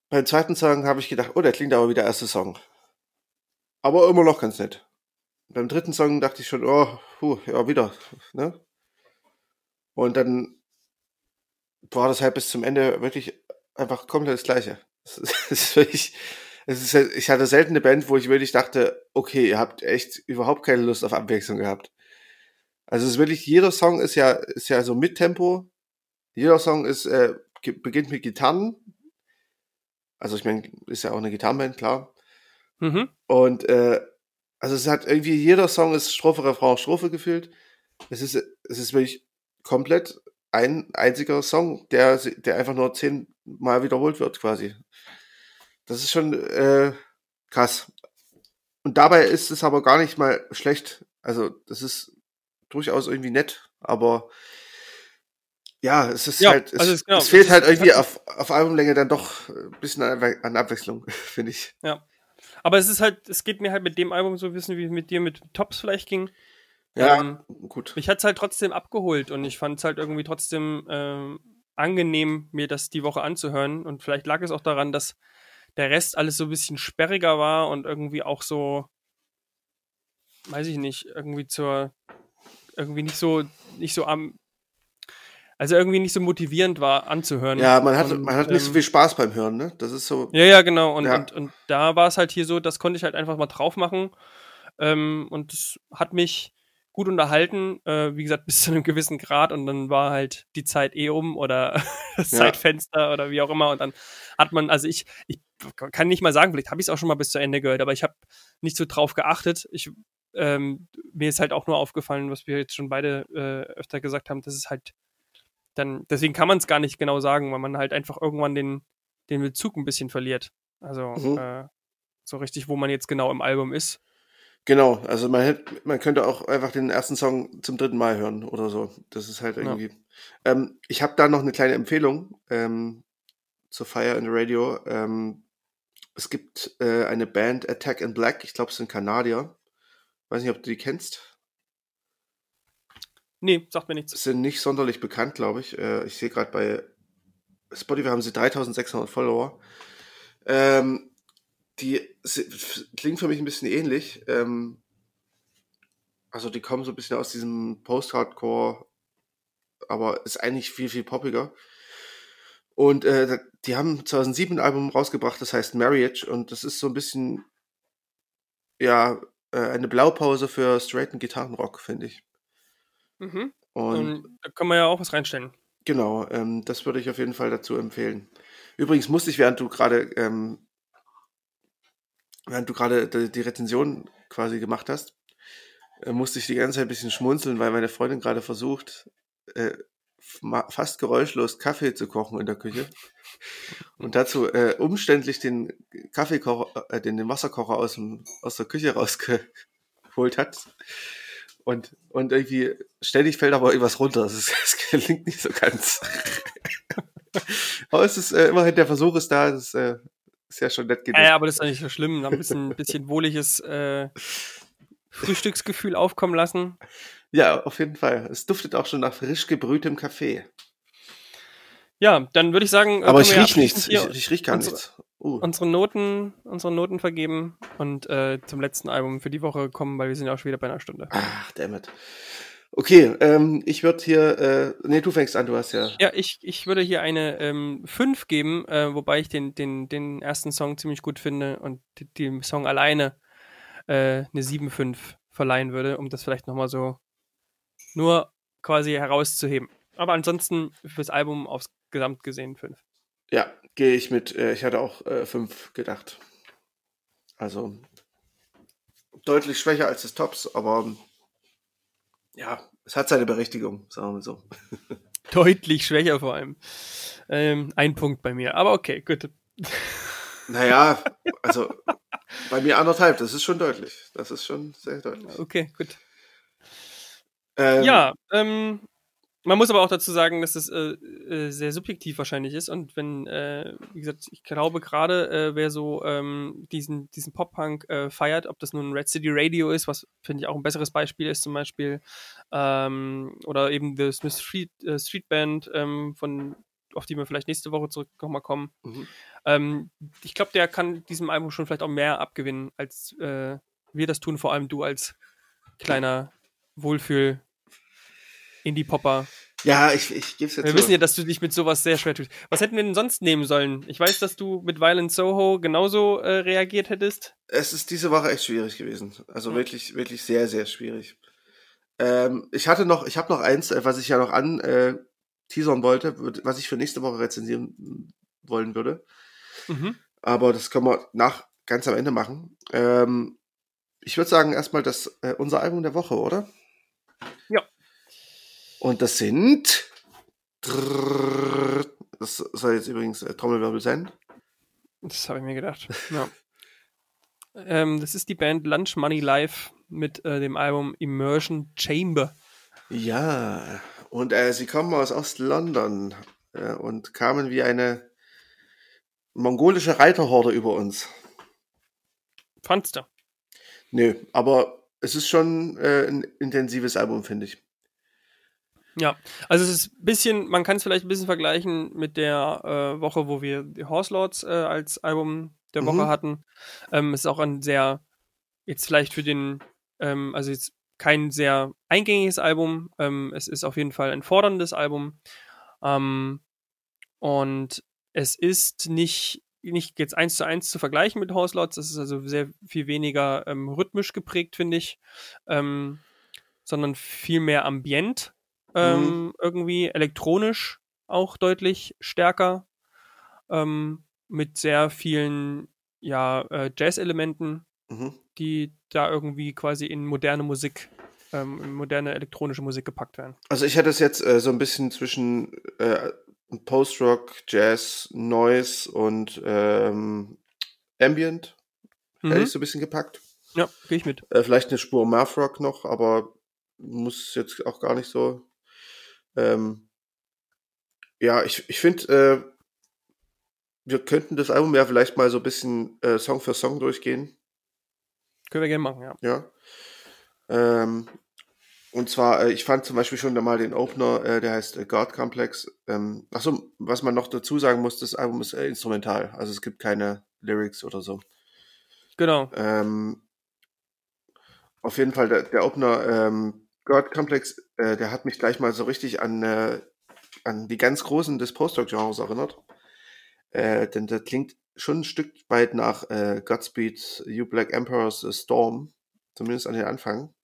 S2: Beim zweiten Song habe ich gedacht, oh, der klingt aber wie der erste Song. Aber immer noch ganz nett. Beim dritten Song dachte ich schon, oh, puh, ja, wieder. Ne? Und dann war das halt bis zum Ende wirklich einfach komplett das Gleiche. Es ist wirklich, es ist, ich hatte selten eine Band, wo ich wirklich dachte, okay, ihr habt echt überhaupt keine Lust auf Abwechslung gehabt. Also es ist wirklich, jeder Song ist ja, ist ja so mit Tempo. Jeder Song ist, äh, beginnt mit Gitarren. Also ich meine, ist ja auch eine Gitarrenband, klar.
S1: Mhm.
S2: Und äh, also es hat irgendwie, jeder Song ist Strophe, Refrain, Strophe gefühlt. Es ist, es ist wirklich komplett ein einziger Song, der, der einfach nur zehnmal wiederholt wird, quasi. Das ist schon äh, krass. Und dabei ist es aber gar nicht mal schlecht. Also, das ist durchaus irgendwie nett, aber ja, es ist
S1: Ja,
S2: halt, es,
S1: also es- genau,
S2: es fehlt
S1: es
S2: halt irgendwie auf, auf Albumlänge dann doch ein bisschen an, an Abwechslung, finde ich.
S1: Aber es ist halt, es geht mir halt mit dem Album so ein bisschen wie mit dir mit Tops vielleicht ging.
S2: Ja,
S1: Ähm,
S2: gut.
S1: mich hat's halt trotzdem abgeholt und ich fand's halt irgendwie trotzdem ähm, angenehm, mir das die Woche anzuhören. Und vielleicht lag es auch daran, dass der Rest alles so ein bisschen sperriger war und irgendwie auch so, weiß ich nicht, irgendwie zur, irgendwie nicht so, nicht so am, also irgendwie nicht so motivierend war anzuhören.
S2: Ja, man hat,
S1: Und,
S2: man hat nicht so
S1: ähm,
S2: viel Spaß beim Hören, ne? Das ist so.
S1: Ja, ja, genau. Und,
S2: Ja.
S1: und, und da war es halt hier so, das konnte ich halt einfach mal drauf machen. Ähm, und es hat mich gut unterhalten, äh, wie gesagt, bis zu einem gewissen Grad. Und dann war halt die Zeit eh um oder das
S2: Ja.
S1: Zeitfenster oder wie auch immer. Und dann hat man, also ich, ich kann nicht mal sagen, vielleicht habe ich es auch schon mal bis zu Ende gehört, aber ich habe nicht so drauf geachtet. Ich, ähm, mir ist halt auch nur aufgefallen, was wir jetzt schon beide äh, öfter gesagt haben, dass es halt dann, deswegen kann man es gar nicht genau sagen, weil man halt einfach irgendwann den, den Bezug ein bisschen verliert. Also
S2: Mhm.
S1: äh, so richtig, wo man jetzt genau im Album ist.
S2: Genau, also man, hätte, man könnte auch einfach den ersten Song zum dritten Mal hören oder so. Das ist halt
S1: Ja.
S2: irgendwie. Ähm, ich habe da noch eine kleine Empfehlung ähm, zur Fire in the Radio. Ähm, es gibt äh, eine Band Attack in Black, ich glaube, es sind Kanadier. Weiß nicht, ob du die kennst.
S1: Nee, sagt mir nichts.
S2: Sind nicht sonderlich bekannt, glaube ich. Äh, ich sehe gerade bei Spotify haben sie 3600 Follower. Ähm, die klingen für mich ein bisschen ähnlich. Ähm, also die kommen so ein bisschen aus diesem Post-Hardcore, aber ist eigentlich viel, viel poppiger. Und äh, die haben 2007 ein Album rausgebracht, das heißt Marriage und das ist so ein bisschen, ja, äh, eine Blaupause für straighten Gitarrenrock, finde ich.
S1: Mhm.
S2: Und
S1: Und da können wir ja auch was reinstellen.
S2: Genau, ähm, das würde ich auf jeden Fall dazu empfehlen. Übrigens musste ich, während du gerade, ähm, während du gerade die, Rezension quasi gemacht hast, äh, musste ich die ganze Zeit ein bisschen schmunzeln, weil meine Freundin gerade versucht, äh, fast geräuschlos Kaffee zu kochen in der Küche und dazu äh, umständlich den Kaffeekocher, äh, den, den Wasserkocher aus, dem, aus der Küche rausgeholt hat. Und, und irgendwie ständig fällt aber irgendwas runter. Das gelingt nicht so ganz. aber es ist äh, immerhin, der Versuch ist da. Ist, äh, ist ja schon nett genug.
S1: Ja, aber das ist ja nicht so schlimm. Ein bisschen, bisschen wohliges äh, Frühstücksgefühl aufkommen lassen.
S2: Ja, auf jeden Fall. Es duftet auch schon nach frisch gebrühtem Kaffee.
S1: Ja, dann würde ich sagen, äh,
S2: aber ich riech nichts. Ich, ich riech gar
S1: unsere-
S2: nichts. Uh.
S1: unsere Noten, unsere Noten vergeben und äh, zum letzten Album für die Woche kommen, weil wir sind ja auch schon wieder bei einer Stunde.
S2: Ach, dammit. Okay, ähm, ich würde hier, äh, nee, du fängst an, du hast ja.
S1: Ja, ich, ich würde hier eine ähm, 5 geben, äh, wobei ich den, den, den ersten Song ziemlich gut finde und dem Song alleine äh, eine 7,5 verleihen würde, um das vielleicht nochmal so nur quasi herauszuheben. Aber ansonsten fürs Album aufs Gesamt gesehen 5.
S2: Ja, gehe ich mit, äh, ich hatte auch 5 äh, gedacht. Also deutlich schwächer als das Tops, aber ja, es hat seine Berechtigung, sagen wir mal so.
S1: Deutlich schwächer vor allem. Ähm, ein Punkt bei mir, aber okay, gut.
S2: Naja, also bei mir anderthalb, das ist schon deutlich. Das ist schon sehr deutlich.
S1: Okay, gut. Ähm, ja, ähm, man muss aber auch dazu sagen, dass das äh, äh, sehr subjektiv wahrscheinlich ist. Und wenn, äh, wie gesagt, ich glaube gerade, äh, wer so ähm, diesen, diesen Pop-Punk äh, feiert, ob das nun Red City Radio ist, was finde ich auch ein besseres Beispiel ist, zum Beispiel, ähm, oder eben The Smith Street, Street Band, ähm, von, auf die wir vielleicht nächste Woche zurück nochmal kommen. Mhm. Ähm, ich glaube, der kann diesem Album schon vielleicht auch mehr abgewinnen, als wir das tun, vor allem du als kleiner Wohlfühl Indie-Popper.
S2: Ja, ich, ich gebe es
S1: jetzt Wir wissen ja, dass du dich mit sowas sehr schwer tust. Was hätten wir denn sonst nehmen sollen? Ich weiß, dass du mit Violent Soho genauso äh, reagiert hättest.
S2: Es ist diese Woche echt schwierig gewesen. Also mhm. wirklich, wirklich sehr, sehr schwierig. Ähm, ich hatte noch, ich habe noch eins, äh, was ich ja noch an äh, teasern wollte, was ich für nächste Woche rezensieren wollen würde. Mhm. Aber das können wir nach ganz am Ende machen. Ähm, ich würde sagen, erstmal das äh, unser Album der Woche, oder? Und das sind. Das soll jetzt übrigens Trommelwirbel sein.
S1: Das habe ich mir gedacht. Ja. ähm, das ist die Band Lunch Money Live mit äh, dem Album Immersion Chamber.
S2: Ja, und äh, sie kommen aus Ost-London äh, und kamen wie eine mongolische Reiterhorde über uns.
S1: Fandst du?
S2: Nö, aber es ist schon ein intensives Album, finde ich.
S1: Ja, also es ist ein bisschen, man kann es vielleicht ein bisschen vergleichen mit der äh, Woche, wo wir die Horse Lords äh, als Album der Woche mhm. hatten. Ähm, es ist auch ein sehr, jetzt vielleicht für den, ähm, also jetzt kein sehr eingängiges Album. Ähm, es ist auf jeden Fall ein forderndes Album. Ähm, und es ist nicht, nicht jetzt eins zu eins zu vergleichen mit Horse Lords. Es ist also sehr viel weniger ähm, rhythmisch geprägt, finde ich. Ähm, sondern viel mehr ambient ähm, mhm. irgendwie elektronisch auch deutlich stärker, ähm, mit sehr vielen ja, äh, Jazz-Elementen, mhm. die da irgendwie quasi in moderne Musik, ähm, in moderne elektronische Musik gepackt werden.
S2: Also ich hätte es jetzt äh, so ein bisschen zwischen äh, Post-Rock, Jazz, Noise und ähm, Ambient mhm. hätte ich so ein bisschen gepackt.
S1: Ja, gehe ich mit.
S2: Äh, vielleicht eine Spur Math Rock noch, aber muss jetzt auch gar nicht so ähm, ja, ich, ich finde, äh, wir könnten das Album ja vielleicht mal so ein bisschen äh, Song für Song durchgehen.
S1: Können wir gerne machen, ja.
S2: Ja. Ähm, und zwar, äh, ich fand zum Beispiel schon mal den Opener, äh, der heißt äh, God Complex. Ähm, achso, was man noch dazu sagen muss, das Album ist instrumental. Also es gibt keine Lyrics oder so.
S1: Genau.
S2: Ähm, auf jeden Fall, der, der Opener ähm, God Complex, äh, der hat mich gleich mal so richtig an, äh, an die ganz Großen des Post-Rock-Genres erinnert. Äh, denn der klingt schon ein Stück weit nach äh, Godspeed You Black Emperor's Storm, zumindest an den Anfang.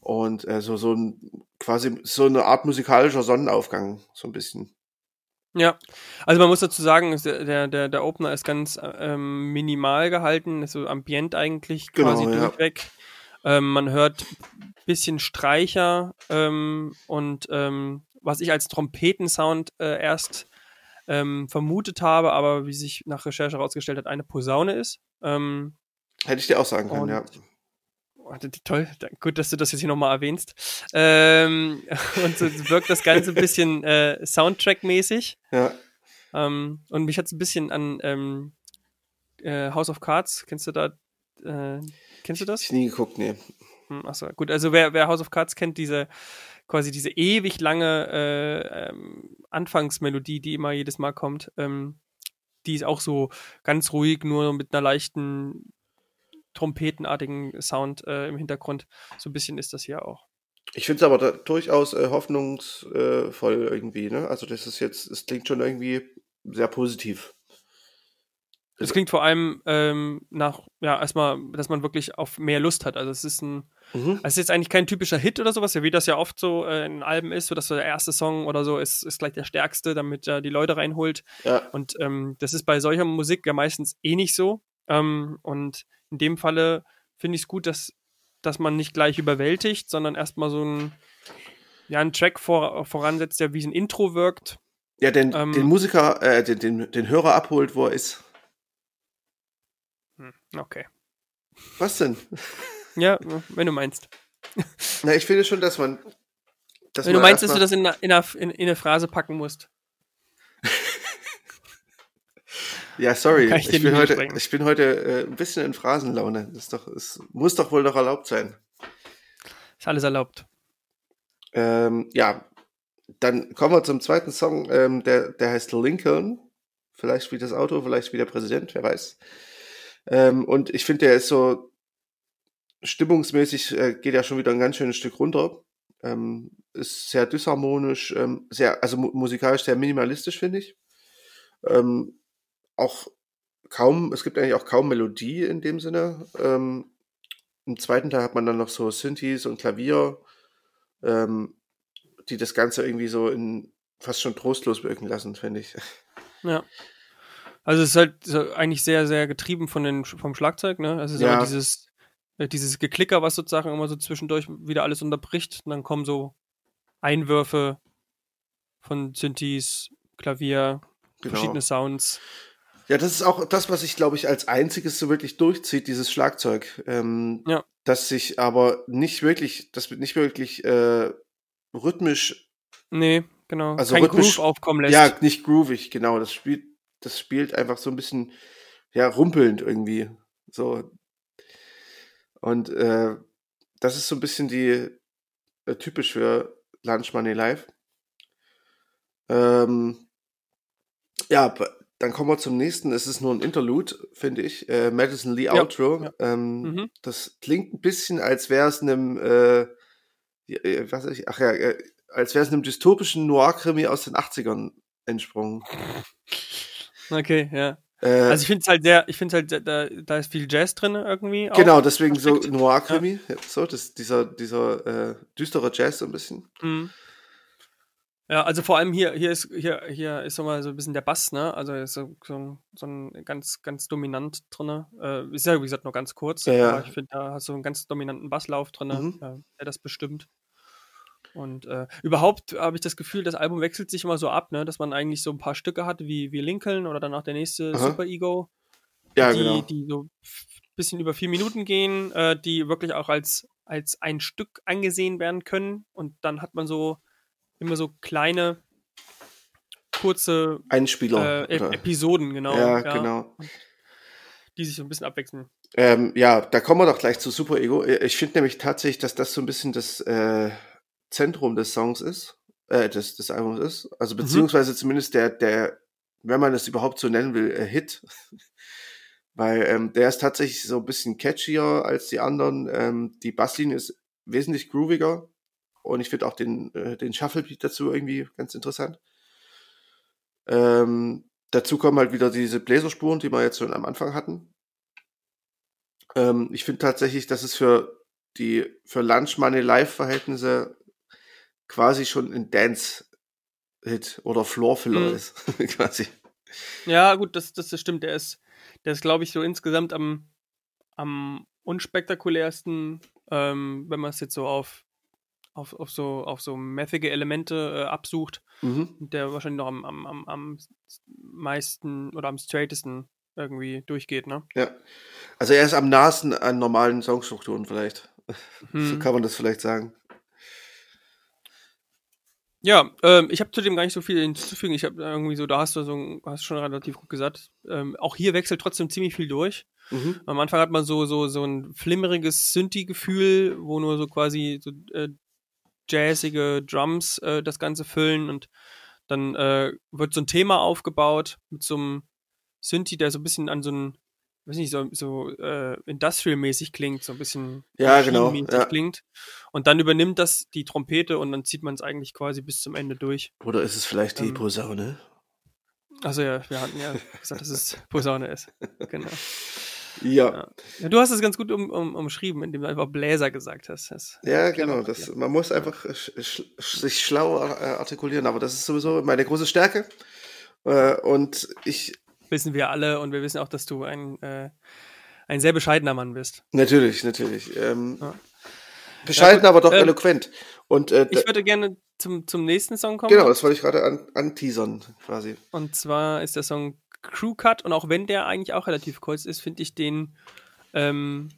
S2: Und äh, so, so ein, quasi so eine Art musikalischer Sonnenaufgang, so ein bisschen.
S1: Ja, also man muss dazu sagen, der, der, der Opener ist ganz ähm, minimal gehalten, ist so ambient eigentlich quasi genau, durchweg. Ja. Ähm, man hört ein bisschen Streicher ähm, und ähm, was ich als Trompetensound äh, erst ähm, vermutet habe, aber wie sich nach Recherche herausgestellt hat, eine Posaune ist. Ähm,
S2: Hätte ich dir auch sagen können, ja.
S1: Oh, toll, gut, dass du das jetzt hier nochmal erwähnst. Ähm, und so wirkt das Ganze ein bisschen äh, Soundtrack-mäßig.
S2: Ja.
S1: Ähm, und mich hat es ein bisschen an ähm, äh, House of Cards, kennst du da äh, Kennst du das?
S2: Ich nie geguckt, nee.
S1: Hm, achso, gut. Also wer, wer House of Cards kennt, diese quasi diese ewig lange äh, ähm, Anfangsmelodie, die immer jedes Mal kommt, ähm, die ist auch so ganz ruhig, nur mit einer leichten trompetenartigen Sound äh, im Hintergrund. So ein bisschen ist das hier auch.
S2: Ich finde es aber da durchaus äh, hoffnungsvoll irgendwie, ne? Also das ist jetzt, es klingt schon irgendwie sehr positiv.
S1: Es klingt vor allem ähm, nach, ja, erstmal, dass man wirklich auf mehr Lust hat. Also es ist ein, mhm. es ist jetzt eigentlich kein typischer Hit oder sowas, wie das ja oft so äh, in Alben ist, so dass so der erste Song oder so ist, ist gleich der stärkste, damit er die Leute reinholt.
S2: Ja.
S1: Und ähm, das ist bei solcher Musik ja meistens eh nicht so. Ähm, und in dem Falle finde ich es gut, dass, dass man nicht gleich überwältigt, sondern erstmal so ein, ja, einen Track vor, voransetzt, der wie ein Intro wirkt.
S2: Ja, den, ähm, den Musiker, äh, den, den, den Hörer abholt, wo er ist.
S1: Hm, okay.
S2: Was denn?
S1: Ja, wenn du meinst.
S2: Na, ich finde schon, dass man.
S1: Dass wenn man du meinst, dass du das in, in, in, in eine Phrase packen musst.
S2: ja, sorry. Ich, ich, bin heute, ich bin heute äh, ein bisschen in Phrasenlaune. Das doch, es muss doch wohl noch erlaubt sein.
S1: Ist alles erlaubt.
S2: Ähm, ja, dann kommen wir zum zweiten Song. Ähm, der, der heißt Lincoln. Vielleicht wie das Auto, vielleicht wie der Präsident, wer weiß. Ähm, und ich finde, der ist so stimmungsmäßig, äh, geht ja schon wieder ein ganz schönes Stück runter. Ähm, ist sehr disharmonisch, ähm, sehr, also mu musikalisch sehr minimalistisch, finde ich. Ähm, auch kaum, es gibt eigentlich auch kaum Melodie in dem Sinne. Ähm, Im zweiten Teil hat man dann noch so Synthes und Klavier, ähm, die das Ganze irgendwie so in fast schon trostlos wirken lassen, finde ich.
S1: Ja. Also es ist halt so eigentlich sehr, sehr getrieben von den, vom Schlagzeug, ne? Also es ist ja. dieses, äh, dieses Geklicker, was sozusagen immer so zwischendurch wieder alles unterbricht. Und dann kommen so Einwürfe von Synthes, Klavier, genau. verschiedene Sounds.
S2: Ja, das ist auch das, was ich, glaube ich, als einziges so wirklich durchzieht, dieses Schlagzeug. Ähm,
S1: ja.
S2: Das sich aber nicht wirklich, das wird nicht wirklich äh, rhythmisch.
S1: Nee, genau.
S2: Also
S1: Kein
S2: rhythmisch,
S1: Groove aufkommen lässt.
S2: Ja, nicht groovig, genau. Das spielt das spielt einfach so ein bisschen, ja, rumpelnd irgendwie. So. Und äh, das ist so ein bisschen die äh, typisch für Lunch Money Live. Ähm, ja, dann kommen wir zum nächsten. Es ist nur ein Interlude, finde ich. Äh, Madison Lee Outro. Ja. Ähm, mhm. Das klingt ein bisschen, als wäre es einem, äh, äh, was ich, ach ja, äh, als wäre es einem dystopischen Noir-Krimi aus den 80ern entsprungen.
S1: Okay, ja. Äh, also ich finde es halt sehr, ich finde halt, da, da ist viel Jazz drin irgendwie.
S2: Genau, deswegen so Noir-Krimi. Ja. So, das, dieser, dieser äh, düstere Jazz so ein bisschen.
S1: Mhm. Ja, also vor allem hier, hier ist, hier, hier ist so mal so ein bisschen der Bass, ne? Also ist so, so, so ein ganz, ganz dominant drin. Äh, ist ja, wie gesagt, nur ganz kurz.
S2: Ja, ja.
S1: ich finde, da hast du einen ganz dominanten Basslauf drin, mhm. äh, der das bestimmt. Und äh, überhaupt habe ich das Gefühl, das Album wechselt sich immer so ab, ne? dass man eigentlich so ein paar Stücke hat, wie, wie Lincoln oder dann auch der nächste Aha. Super Ego.
S2: Ja,
S1: die,
S2: genau.
S1: die so ein bisschen über vier Minuten gehen, äh, die wirklich auch als, als ein Stück angesehen werden können. Und dann hat man so immer so kleine, kurze
S2: Einspieler.
S1: Äh, Episoden, genau.
S2: Ja, ja, genau.
S1: Die sich so ein bisschen abwechseln.
S2: Ähm, ja, da kommen wir doch gleich zu Super Ego. Ich finde nämlich tatsächlich, dass das so ein bisschen das äh, Zentrum des Songs ist, äh, des, des Albums ist. Also mhm. beziehungsweise mhm. zumindest der, der, wenn man es überhaupt so nennen will, äh, Hit. Weil ähm, der ist tatsächlich so ein bisschen catchier als die anderen. Ähm, die Basslinie ist wesentlich grooviger. Und ich finde auch den, äh, den Shuffle-Beat dazu irgendwie ganz interessant. Ähm, dazu kommen halt wieder diese Bläserspuren, die wir jetzt schon am Anfang hatten. Ähm, ich finde tatsächlich, dass es für die für Lunch Money Live Verhältnisse quasi schon ein Dance-Hit oder Floor-Filler mhm. ist, quasi.
S1: Ja, gut, das, das, das stimmt. Der ist, der ist, glaube ich, so insgesamt am, am unspektakulärsten, ähm, wenn man es jetzt so auf, auf, auf so auf so methige Elemente äh, absucht. Mhm. Der wahrscheinlich noch am, am, am, am meisten oder am straightesten irgendwie durchgeht, ne?
S2: Ja. Also er ist am nahesten an normalen Songstrukturen vielleicht. Hm. So kann man das vielleicht sagen.
S1: Ja, ähm, ich habe zu dem gar nicht so viel hinzuzufügen. Ich habe irgendwie so, da hast du so, hast schon relativ gut gesagt. Ähm, auch hier wechselt trotzdem ziemlich viel durch. Mhm. Am Anfang hat man so so so ein flimmeriges Synthi-Gefühl, wo nur so quasi so äh, jazzige Drums äh, das Ganze füllen und dann äh, wird so ein Thema aufgebaut mit so einem Synthi, der so ein bisschen an so ein weiß nicht, so, so äh, industrial-mäßig klingt, so ein bisschen
S2: Ja, genau, ja.
S1: klingt. Und dann übernimmt das die Trompete und dann zieht man es eigentlich quasi bis zum Ende durch.
S2: Oder ist es vielleicht die
S1: Ähm,
S2: Posaune?
S1: Also ja, wir hatten ja gesagt, dass es Posaune ist. Genau.
S2: Ja.
S1: Ja. Du hast es ganz gut um, um, umschrieben, indem du einfach Bläser gesagt hast. Das,
S2: Ja, genau. Das, man muss einfach sch, sch, sich schlau äh, artikulieren, aber das ist sowieso meine große Stärke. Äh, und ich,
S1: wissen wir alle und wir wissen auch, dass du ein, äh, ein sehr bescheidener Mann bist.
S2: natürlich, natürlich. Ähm,
S1: Ja.
S2: Bescheiden,
S1: Ja,
S2: aber doch
S1: ähm,
S2: eloquent. Und äh,
S1: Ich würde gerne zum, zum nächsten Song kommen.
S2: genau, das wollte ich gerade an, anteasern, quasi.
S1: Und zwar ist der Song Crew Cut und auch wenn der eigentlich auch relativ kurz ist, finde ich den. Ähm,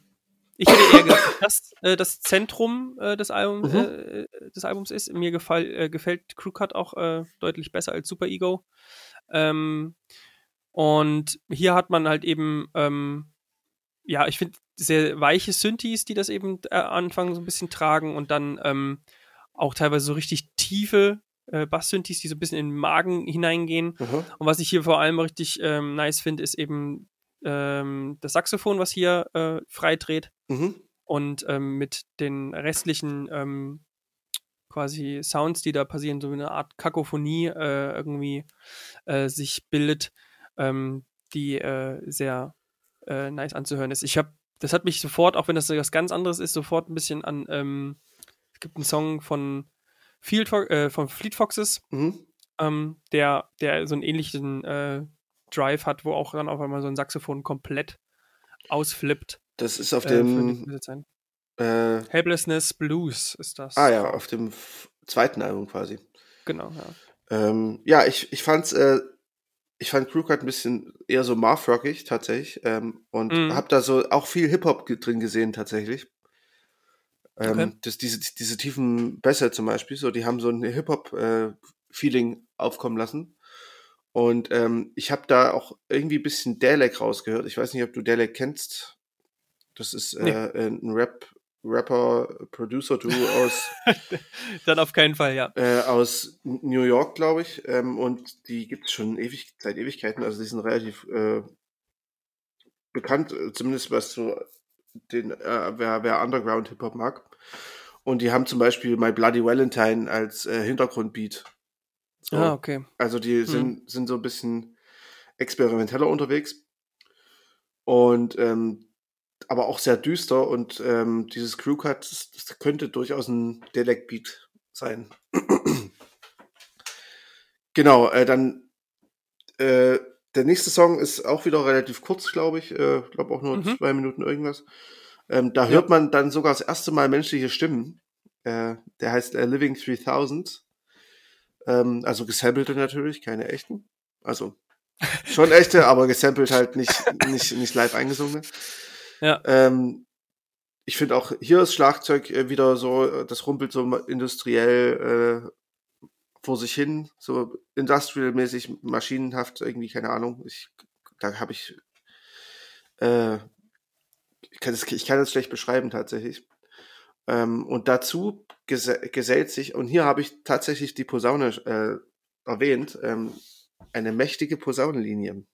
S1: ich hätte eher gesagt, dass äh, das Zentrum äh, des, Album,
S2: Mhm.
S1: äh, des Albums ist. Mir gefall, äh, gefällt Crew Cut auch äh, deutlich besser als Super Ego. Ähm, und hier hat man halt eben, ähm, ja, ich finde sehr weiche Synthes, die das eben äh, anfangen so ein bisschen tragen und dann ähm, auch teilweise so richtig tiefe äh, Bass-Synthes, die so ein bisschen in den Magen hineingehen.
S2: Aha.
S1: Und was ich hier vor allem richtig ähm, nice finde, ist eben ähm, das Saxophon, was hier äh, frei dreht
S2: Mhm.
S1: und ähm, mit den restlichen ähm, quasi Sounds, die da passieren, so eine Art Kakophonie äh, irgendwie äh, sich bildet, ähm, die äh, sehr äh, nice anzuhören ist. Ich habe, das hat mich sofort, auch wenn das was ganz anderes ist, sofort ein bisschen an, ähm, es gibt einen Song von Field, äh, von Fleet Foxes,
S2: Mhm.
S1: ähm, der, der so einen ähnlichen äh, Drive hat, wo auch dann auf einmal so ein Saxophon komplett ausflippt.
S2: Das ist auf
S1: äh,
S2: dem. Äh,
S1: Helplessness Blues ist das.
S2: ah ja, auf dem zweiten Album quasi.
S1: Genau, ja.
S2: Ähm, ja, ich, ich fand's, äh, ich fand Crewcut ein bisschen eher so Marth-rockig tatsächlich ähm, und
S1: Mhm.
S2: hab da so auch viel Hip-Hop drin gesehen tatsächlich. Ähm,
S1: Okay.
S2: das, diese, diese tiefen Bässe zum Beispiel, so, die haben so ein Hip-Hop-Feeling aufkommen lassen. Und ähm, ich habe da auch irgendwie ein bisschen Dalek rausgehört. Ich weiß nicht, ob du Dalek kennst. Das ist äh,
S1: Nee.
S2: ein Rap, Rapper, Producer-Duo aus
S1: Dann auf keinen Fall, ja.
S2: äh, aus New York, glaube ich. Ähm, und die gibt es schon ewig, seit Ewigkeiten. Also die sind relativ äh, bekannt, äh, zumindest was so den, äh, wer, wer Underground Hip-Hop mag. Und die haben zum Beispiel My Bloody Valentine als äh, Hintergrundbeat. So.
S1: Ah, okay.
S2: Also die sind, sind so ein bisschen experimenteller unterwegs. Und ähm, aber auch sehr düster und ähm, dieses Crewcut, das, das könnte durchaus ein Delec-Beat sein. genau, äh, dann äh, der nächste Song ist auch wieder relativ kurz, glaube ich. Äh, glaube auch nur
S1: Mhm.
S2: zwei Minuten irgendwas. Ähm, da
S1: Ja.
S2: hört man dann sogar das erste Mal menschliche Stimmen. Äh, der heißt äh, Living 3000. Ähm, also gesampelte natürlich, keine echten. Also schon echte, aber gesampelt halt nicht, nicht, nicht live eingesungene.
S1: Ja.
S2: Ähm, ich finde auch hier ist Schlagzeug äh, wieder so, äh, das rumpelt so industriell äh, vor sich hin, so industrial-mäßig, maschinenhaft, irgendwie, keine Ahnung. Ich, da habe ich, äh, ich kann, das, ich kann das schlecht beschreiben tatsächlich. Ähm, und dazu gese gesellt sich, und hier habe ich tatsächlich die Posaune äh, erwähnt, ähm, eine mächtige Posaunenlinie.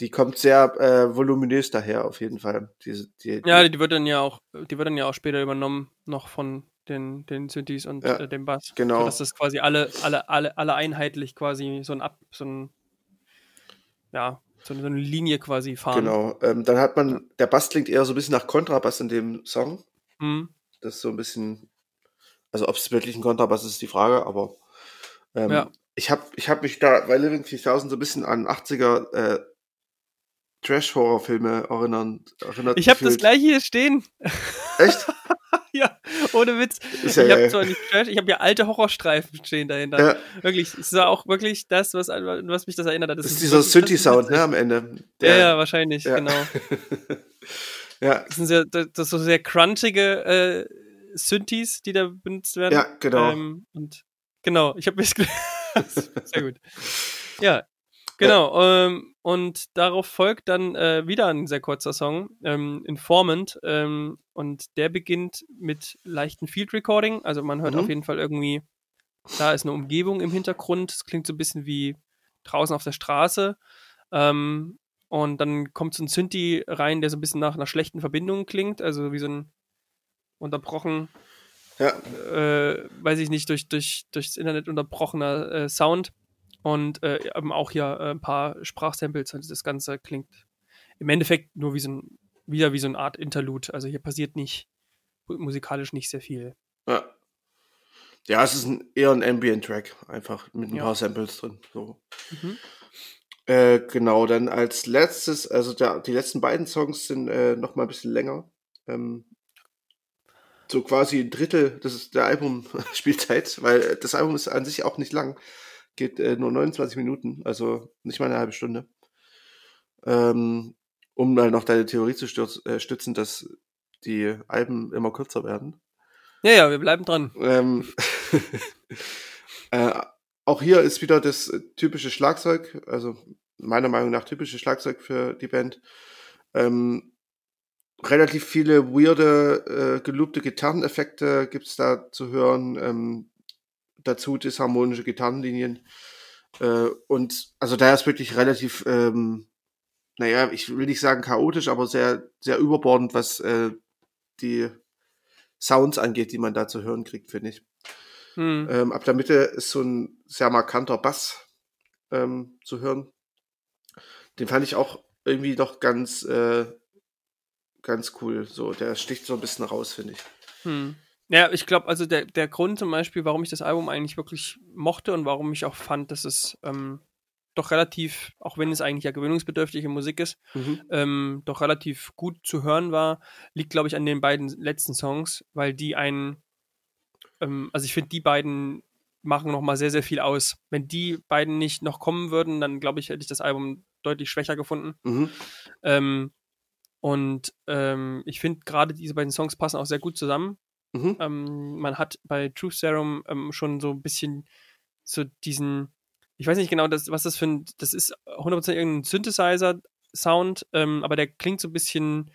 S2: Die kommt sehr äh, voluminös daher, auf jeden Fall. Diese, die,
S1: Ja,
S2: die,
S1: die wird dann ja auch, die wird dann ja auch später übernommen, noch von den, den Synthes und
S2: Ja,
S1: äh, dem Bass.
S2: genau.
S1: Sodass das quasi alle, alle, alle, alle einheitlich quasi so ein Ab, so ein, ja, so eine, so eine Linie quasi fahren.
S2: genau. Ähm, dann hat man, der Bass klingt eher so ein bisschen nach Kontrabass in dem Song.
S1: Mhm.
S2: Das ist so ein bisschen, also ob es wirklich ein Kontrabass ist, ist die Frage, aber ähm,
S1: Ja.
S2: ich habe ich hab mich da bei Living 3000 so ein bisschen an 80er äh, Trash-Horror-Filme erinnern, erinnert
S1: Ich habe das gleiche hier stehen.
S2: Echt?
S1: ja, ohne Witz.
S2: Ist ja
S1: ich habe zwar nicht Trash, ich habe ja alte Horrorstreifen stehen dahinter.
S2: Ja,
S1: Wirklich, es war auch wirklich das, was, was mich das erinnert hat.
S2: das ist
S1: ist
S2: dieser Synthi-Sound, ne, am Ende.
S1: Ja, ja, wahrscheinlich,
S2: Ja.
S1: genau.
S2: ja,
S1: Das sind sehr, das das so sehr crunchige äh, Synthes, die da benutzt werden.
S2: ja, genau.
S1: Ähm, und genau, ich habe mich sehr gut. Ja, genau. Ähm, und darauf folgt dann äh, wieder ein sehr kurzer Song, ähm, Informant. Ähm, und der beginnt mit leichten Field Recording. Also man hört
S2: Mhm.
S1: auf jeden Fall irgendwie, da ist eine Umgebung im Hintergrund. Es klingt so ein bisschen wie draußen auf der Straße. Ähm, Und dann kommt so ein Synthi rein, der so ein bisschen nach einer schlechten Verbindung klingt, also wie so ein unterbrochen,
S2: Ja,
S1: äh, weiß ich nicht, durch, durch, durchs Internet unterbrochener äh, Sound. Und äh, eben auch hier äh, ein paar Sprachsamples und das Ganze klingt im Endeffekt nur wie so ein, wieder wie so eine Art Interlude. Also hier passiert nicht musikalisch nicht sehr viel.
S2: ja. Ja, es ist ein, eher ein Ambient-Track, einfach mit ein
S1: Ja.
S2: paar Samples drin. So.
S1: Mhm.
S2: Äh, genau, dann als letztes, also der, die letzten beiden Songs sind äh, noch mal ein bisschen länger. Ähm, so quasi ein Drittel, das ist der Album-Spielzeit, weil äh, das Album ist an sich auch nicht lang. Geht äh, nur 29 Minuten, also nicht mal eine halbe Stunde. Ähm, um mal noch deine Theorie zu stürz, äh, stützen, dass die Alben immer kürzer werden.
S1: Ja, ja, wir bleiben dran.
S2: Ähm, äh, auch hier ist wieder das typische Schlagzeug, also meiner Meinung nach typische Schlagzeug für die Band. Ähm, relativ viele weirde, äh, geloopte Gitarreneffekte gibt's da zu hören. Ähm, dazu disharmonische Gitarrenlinien. Äh, und also da ist wirklich relativ, ähm, naja, ich will nicht sagen chaotisch, aber sehr, sehr überbordend, was äh, die Sounds angeht, die man da zu hören kriegt, finde ich.
S1: Hm.
S2: Ähm, ab der Mitte ist so ein sehr markanter Bass ähm, zu hören. Den fand ich auch irgendwie doch ganz, äh, ganz cool. So, der sticht so ein bisschen raus, finde ich.
S1: Hm. Ja, ich glaube, also der, der Grund zum Beispiel, warum ich das Album eigentlich wirklich mochte und warum ich auch fand, dass es ähm, doch relativ, auch wenn es eigentlich ja gewöhnungsbedürftige Musik ist, ähm, doch relativ gut zu hören war, liegt, glaube ich, an den beiden letzten Songs, weil die einen, ähm, also ich finde, die beiden machen nochmal sehr, sehr viel aus. Wenn die beiden nicht noch kommen würden, dann glaube ich, hätte ich das Album deutlich schwächer gefunden.
S2: Mhm.
S1: Ähm, und ähm, ich finde gerade diese beiden Songs passen auch sehr gut zusammen.
S2: Mhm.
S1: Ähm, man hat bei Truth Serum ähm, schon so ein bisschen so diesen, ich weiß nicht genau, das, was das für ein, das ist 100% irgendein Synthesizer-Sound, ähm, aber der klingt so ein bisschen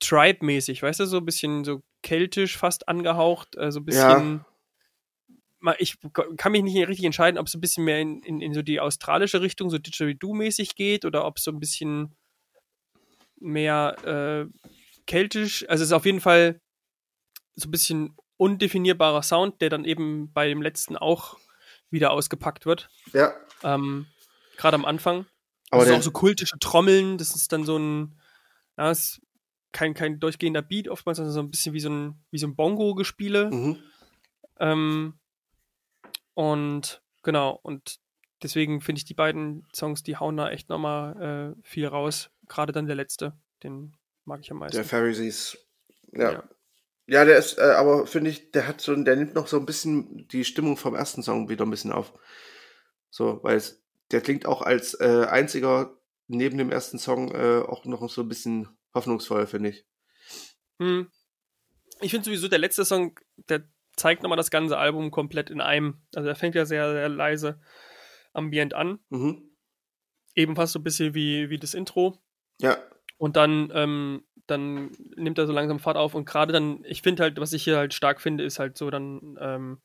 S1: Tribe-mäßig, weißt du, so ein bisschen so keltisch fast angehaucht, äh, so ein bisschen. Ma- Ich kann mich nicht richtig entscheiden, ob es ein bisschen mehr in, in, in so die australische Richtung, so Didgeridoo-mäßig geht, oder ob es so ein bisschen mehr äh, keltisch, also es ist auf jeden Fall so ein bisschen undefinierbarer Sound, der dann eben bei dem letzten auch wieder ausgepackt wird.
S2: Ja,
S1: Ähm, Gerade am Anfang.
S2: aber
S1: das
S2: der,
S1: auch so kultische Trommeln, das ist dann so ein, ja, ist kein, kein durchgehender Beat oftmals, sondern so ein bisschen wie so ein, wie so ein Bongo-Gespiele.
S2: mhm.
S1: Ähm, und genau, und deswegen finde ich die beiden Songs, die hauen da echt nochmal äh, viel raus. Gerade dann der letzte, den mag ich am meisten.
S2: der Pharisees. Ja.
S1: Ja.
S2: Ja. der ist, äh, aber finde ich, der hat so, der nimmt noch so ein bisschen die Stimmung vom ersten Song wieder ein bisschen auf. So, weil es, der klingt auch als äh, einziger neben dem ersten Song äh, auch noch so ein bisschen hoffnungsvoll, finde ich.
S1: Hm. Ich finde sowieso, der letzte Song, der zeigt nochmal das ganze Album komplett in einem. Also er fängt ja sehr, sehr leise ambient an.
S2: Mhm.
S1: Eben fast so ein bisschen wie, wie das Intro.
S2: Ja,
S1: Und dann, ähm, dann nimmt er so langsam Fahrt auf und gerade dann, ich finde halt, was ich hier halt stark finde, ist halt so dann, ähm,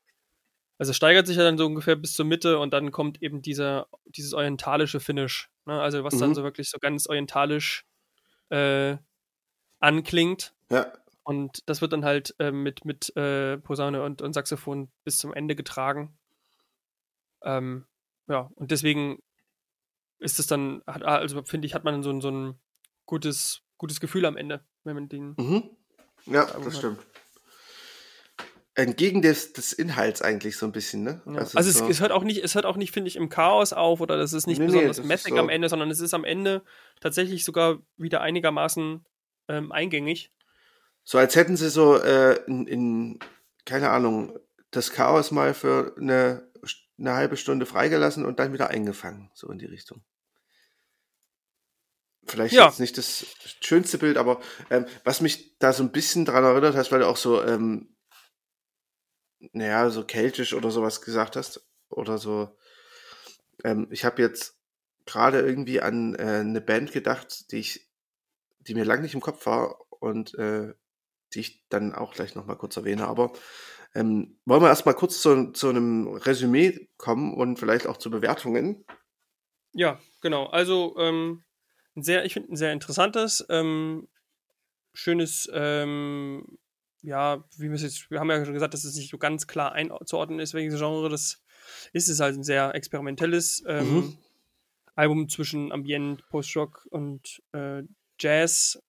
S1: also steigert sich ja dann so ungefähr bis zur Mitte und dann kommt eben dieser, dieses orientalische Finish. Ne? Also was dann
S2: Mhm.
S1: so wirklich so ganz orientalisch äh, anklingt.
S2: ja,
S1: Und das wird dann halt äh, mit, mit äh, Posaune und, und Saxophon bis zum Ende getragen. Ähm, ja, und deswegen ist es dann, hat, also finde ich, hat man so, ein- so ein gutes, gutes Gefühl am Ende, wenn man den.
S2: mhm. Ja, das
S1: halt-
S2: stimmt. Entgegen des, des Inhalts eigentlich so ein bisschen, ne?
S1: Ja.
S2: Ist
S1: Also, es,
S2: so,
S1: es hört auch nicht, es hört auch nicht, finde ich, im Chaos auf oder das ist nicht
S2: Nee, nee,
S1: besonders
S2: ist
S1: messig
S2: so-
S1: am Ende, sondern es ist am Ende tatsächlich sogar wieder einigermaßen ähm, eingängig.
S2: so als hätten sie so äh, in, in, keine Ahnung, das Chaos mal für eine, eine halbe Stunde freigelassen und dann wieder eingefangen, so in die Richtung. Vielleicht
S1: Ja.
S2: jetzt nicht das schönste Bild, aber ähm, was mich da so ein bisschen dran erinnert hast, weil du auch so, ähm, naja, so keltisch oder sowas gesagt hast, oder so. Ähm, ich habe jetzt gerade irgendwie an äh, eine Band gedacht, die ich, die mir lang nicht im Kopf war und äh, die ich dann auch gleich nochmal kurz erwähne. Aber ähm, wollen wir erstmal kurz zu, zu einem Resümee kommen und vielleicht auch zu Bewertungen.
S1: Ja, genau. Also, ähm, ein sehr, ich finde ein sehr interessantes, ähm, schönes, ähm, ja, wie wir es jetzt, wir haben ja schon gesagt, dass es nicht so ganz klar einzuordnen ist, welches Genre das ist. Es ist halt ein sehr experimentelles ähm, mhm. Album zwischen Ambient, Post-Rock und äh, Jazz.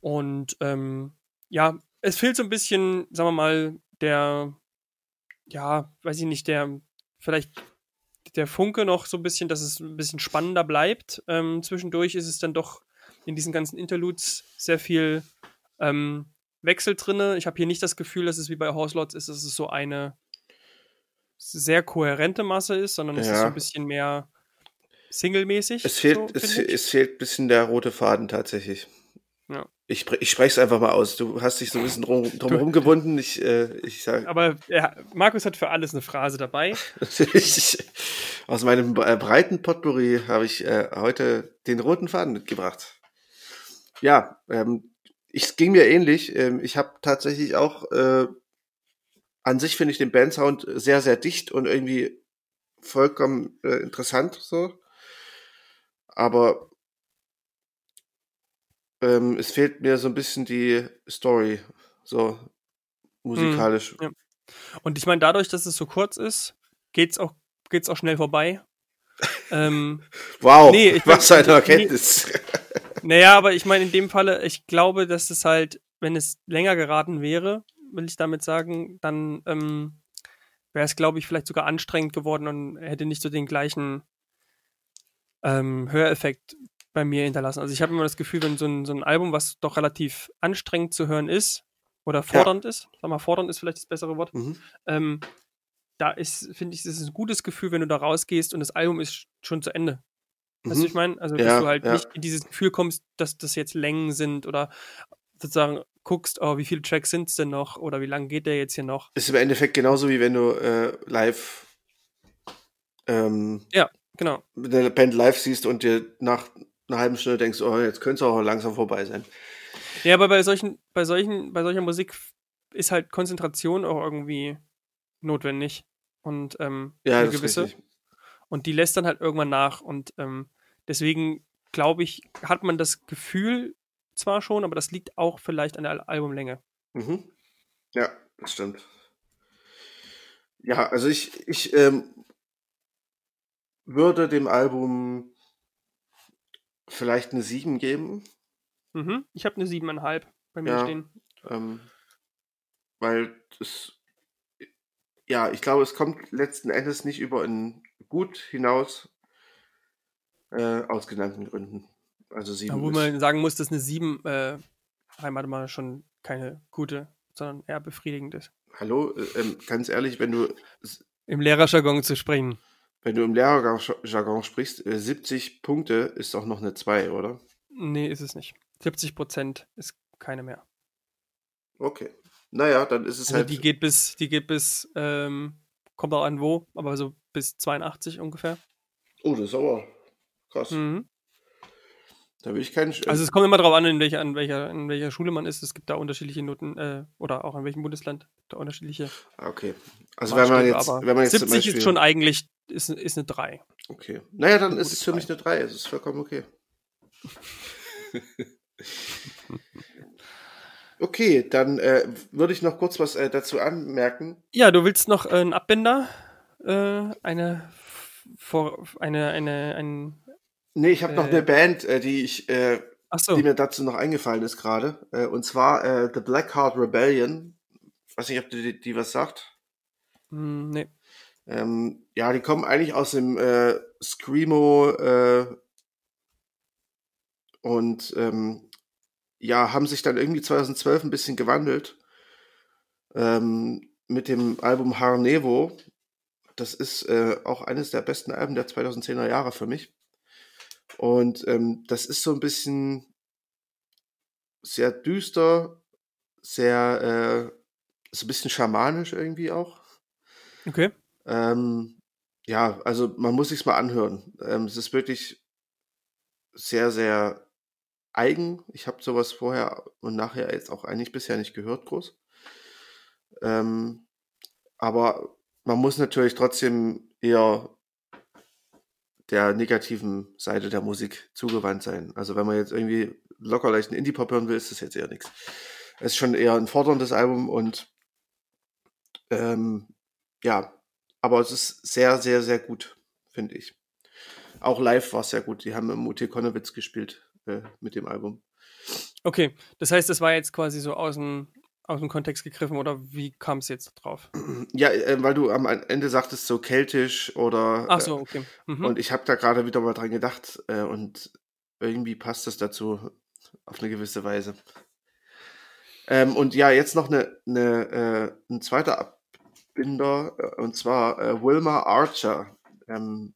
S1: Und ähm, ja, es fehlt so ein bisschen, sagen wir mal, der, ja, weiß ich nicht, der, vielleicht der Funke noch so ein bisschen, dass es ein bisschen spannender bleibt. Ähm, zwischendurch ist es dann doch in diesen ganzen Interludes sehr viel ähm, Wechsel drin. Ich habe hier nicht das Gefühl, dass es wie bei Horse Lords ist, dass es so eine sehr kohärente Masse ist, sondern es ja. ist so ein bisschen mehr singlemäßig.
S2: Es fehlt,
S1: so,
S2: es, es, fehlt ein bisschen der rote Faden tatsächlich.
S1: Ja.
S2: Ich, ich spreche es einfach mal aus. Du hast dich so ein bisschen drum, drum gebunden. Ich, äh, ich sag,
S1: Aber ja, Markus hat für alles eine Phrase dabei.
S2: aus meinem breiten Potpourri habe ich äh, heute den roten Faden mitgebracht. Ja, ähm, es ging mir ähnlich. Ähm, ich habe tatsächlich auch äh, an sich finde ich den Bandsound sehr, sehr dicht und irgendwie vollkommen äh, interessant so. Aber ähm, es fehlt mir so ein bisschen die Story, so musikalisch.
S1: Mhm, ja. Und ich meine, dadurch, dass es so kurz ist, geht's auch, geht's auch schnell vorbei.
S2: ähm, wow, nee, ich was eine Erkenntnis.
S1: Nee, naja, aber ich meine, in dem Falle, ich glaube, dass es halt, wenn es länger geraten wäre, will ich damit sagen, dann ähm, wäre es, glaube ich, vielleicht sogar anstrengend geworden und hätte nicht so den gleichen ähm, Höreffekt bei mir hinterlassen. Also ich habe immer das Gefühl, wenn so ein, so ein Album, was doch relativ anstrengend zu hören ist oder fordernd ja. ist, sag mal, fordernd ist vielleicht das bessere Wort, mhm. ähm, da ist, finde ich, es ist ein gutes Gefühl, wenn du da rausgehst und das Album ist schon zu Ende. Mhm. Weißt du, mhm. ich meine? Also, dass ja, du halt ja. nicht in dieses Gefühl kommst, dass das jetzt Längen sind oder sozusagen guckst, oh, wie viele Tracks sind es denn noch oder wie lange geht der jetzt hier noch?
S2: Ist im Endeffekt genauso wie wenn du äh, live ähm,
S1: ja, genau.
S2: mit der Band live siehst und dir nach einer halben Stunde denkst, oh, jetzt könnte es auch langsam vorbei sein.
S1: Ja, aber bei solchen, bei solchen, bei solcher Musik ist halt Konzentration auch irgendwie notwendig. Und ähm,
S2: ja, eine gewisse.
S1: Und die lässt dann halt irgendwann nach. Und ähm, deswegen glaube ich, hat man das Gefühl zwar schon, aber das liegt auch vielleicht an der Albumlänge.
S2: Mhm. Ja, das stimmt. Ja, also ich, ich ähm, würde dem Album vielleicht eine 7 geben.
S1: Mhm. Ich habe eine 7,5 bei mir ja, stehen.
S2: Ähm, weil es, ja, ich glaube, es kommt letzten Endes nicht über ein Gut hinaus, äh, aus genannten Gründen. Also 7.
S1: Wo man sagen muss, dass eine 7 äh, Heimat mal schon keine gute, sondern eher befriedigend ist.
S2: Hallo, äh, ähm, ganz ehrlich, wenn du.
S1: Im Lehrerjargon zu sprechen.
S2: Wenn du im Lehrerjargon sprichst, 70 äh, Punkte ist doch noch eine 2, oder?
S1: Nee, ist es nicht. 70 Prozent ist keine mehr.
S2: Okay. Naja, dann ist es
S1: also
S2: halt.
S1: Die geht bis, die geht bis, ähm, kommt auch an wo, aber so bis 82 ungefähr.
S2: Oh, das ist aber krass. Mhm. Da will ich keinen.
S1: Also es kommt immer darauf an, in welcher, in welcher, in welcher Schule man ist. Es gibt da unterschiedliche Noten äh, oder auch in welchem Bundesland da unterschiedliche.
S2: Ah, okay. Also wenn man jetzt, wenn man jetzt
S1: 70 Beispiel, ist schon eigentlich ist, ist eine 3.
S2: Okay. Naja, dann ist es für 3. mich eine 3. Es ist vollkommen okay. okay, dann äh, würde ich noch kurz was äh, dazu anmerken.
S1: Ja, du willst noch äh, einen Abbinder, äh, eine, vor, eine, eine, ein.
S2: Nee, ich habe noch eine äh, Band, äh, die ich, so. die mir dazu noch eingefallen ist gerade. und zwar The Black Heart Rebellion. Ich weiß nicht, ob die, die was sagt.
S1: Mm, nee.
S2: Ähm, ja, die kommen eigentlich aus dem äh, Screamo äh, und ähm, ja, haben sich dann irgendwie 2012 ein bisschen gewandelt ähm, mit dem Album Harnevo. Das ist äh, auch eines der besten Alben der 2010er Jahre für mich. Und ähm, das ist so ein bisschen sehr düster, sehr, äh, so ein bisschen schamanisch irgendwie auch.
S1: Okay.
S2: Ähm, ja, also man muss sich's mal anhören. Ähm, es ist wirklich sehr, sehr eigen. Ich habe sowas vorher und nachher jetzt auch eigentlich bisher nicht gehört, groß. Ähm, aber man muss natürlich trotzdem eher der negativen Seite der Musik zugewandt sein. Also wenn man jetzt irgendwie locker leicht einen Indie-Pop hören will, ist das jetzt eher nichts. Es ist schon eher ein forderndes Album und ähm, ja, aber es ist sehr, sehr, sehr gut, finde ich. Auch live war es sehr gut. Die haben im UT Konnewitz gespielt äh, mit dem Album.
S1: Okay, das heißt, das war jetzt quasi so aus dem, aus dem Kontext gegriffen oder wie kam es jetzt drauf?
S2: Ja, äh, weil du am Ende sagtest, so keltisch oder.
S1: Ach so, okay.
S2: Mhm. Und ich habe da gerade wieder mal dran gedacht äh, und irgendwie passt das dazu auf eine gewisse Weise. Ähm, und ja, jetzt noch eine, eine, äh, ein zweiter Abbinder, äh, und zwar äh, Wilma Archer. Ähm,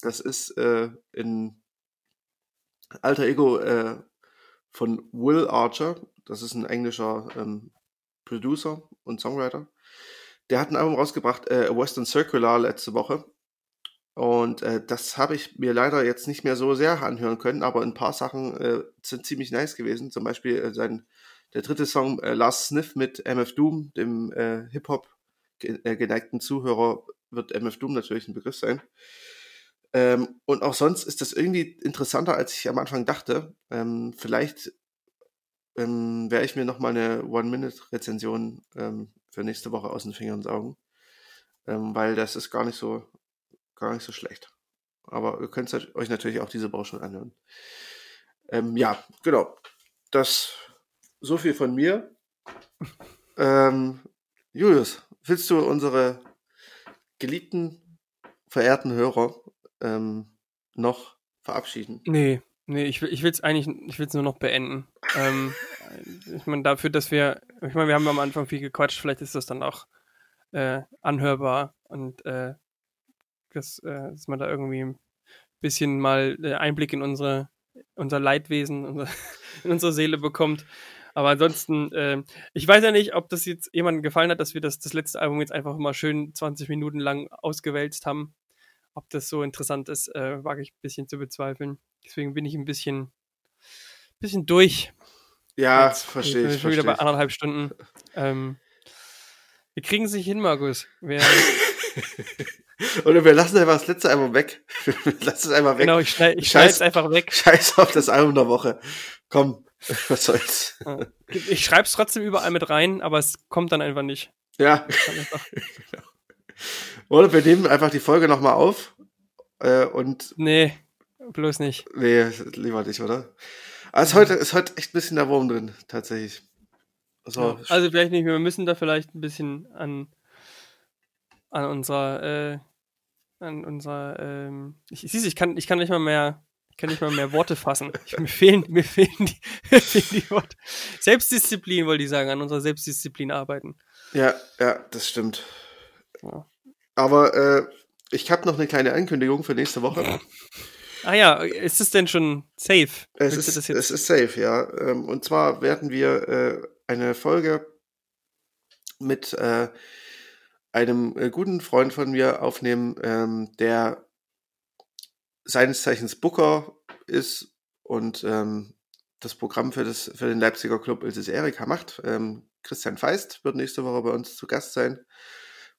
S2: das ist äh, in alter Ego äh, von Will Archer. Das ist ein englischer ähm, Producer und Songwriter. Der hat ein Album rausgebracht, äh, Western Circular, letzte Woche. Und äh, das habe ich mir leider jetzt nicht mehr so sehr anhören können, aber ein paar Sachen äh, sind ziemlich nice gewesen. Zum Beispiel äh, sein der dritte Song äh, Last Sniff mit MF Doom, dem äh, Hip-Hop äh, geneigten Zuhörer, wird MF Doom natürlich ein Begriff sein. Ähm, und auch sonst ist das irgendwie interessanter, als ich am Anfang dachte. Ähm, vielleicht ähm, werde ich mir noch mal eine One-Minute-Rezension ähm, für nächste Woche aus den Fingern saugen, ähm, weil das ist gar nicht so gar nicht so schlecht. Aber ihr könnt euch natürlich auch diese schon anhören. Ähm, ja, genau. Das so viel von mir. Ähm, Julius, willst du unsere geliebten, verehrten Hörer ähm, noch verabschieden?
S1: Nee, nee, ich will es eigentlich, ich will es nur noch beenden. ähm, ich meine, dafür, dass wir, ich meine, wir haben am Anfang viel gequatscht, vielleicht ist das dann auch äh, anhörbar und äh, dass, äh, dass man da irgendwie ein bisschen mal äh, Einblick in unsere, unser Leidwesen, unser, in unsere Seele bekommt. Aber ansonsten, äh, ich weiß ja nicht, ob das jetzt jemandem gefallen hat, dass wir das, das letzte Album jetzt einfach mal schön 20 Minuten lang ausgewälzt haben. Ob das so interessant ist, äh, wage ich ein bisschen zu bezweifeln. Deswegen bin ich ein bisschen, bisschen durch.
S2: Ja, jetzt, verstehe ich.
S1: Schon wieder bei anderthalb Stunden. Ähm, wir kriegen es nicht hin, Markus. Wir,
S2: Oder wir lassen einfach das letzte Album weg. Lass es einfach weg.
S1: Genau, ich schneide ich es einfach weg.
S2: Scheiß auf das Album der Woche. Komm, Was soll's?
S1: Ich schreibe es trotzdem überall mit rein, aber es kommt dann einfach nicht.
S2: Ja. Oder wir nehmen einfach die Folge nochmal auf äh, und.
S1: Nee, bloß nicht.
S2: Nee, lieber nicht, oder? Also heute ist heute echt ein bisschen der Wurm drin, tatsächlich.
S1: So. Ja, also vielleicht nicht, wir müssen da vielleicht ein bisschen an, an unserer, äh, an unserer, ähm, ich, siehst, ich kann, ich kann nicht mal mehr kann nicht mal mehr Worte fassen. Ich, mir, fehlen, mir, fehlen die, mir fehlen die Worte. Selbstdisziplin, wollte ich sagen, an unserer Selbstdisziplin arbeiten.
S2: Ja, ja, das stimmt. Ja. Aber äh, ich habe noch eine kleine Ankündigung für nächste Woche.
S1: Ah ja, ist es denn schon safe?
S2: Es, ist, es ist safe, ja. Ähm, und zwar werden wir äh, eine Folge mit äh, einem äh, guten Freund von mir aufnehmen, ähm, der seines Zeichens Booker ist und ähm, das Programm für, das, für den Leipziger Club Ilses Erika macht. Christian Feist wird nächste Woche bei uns zu Gast sein.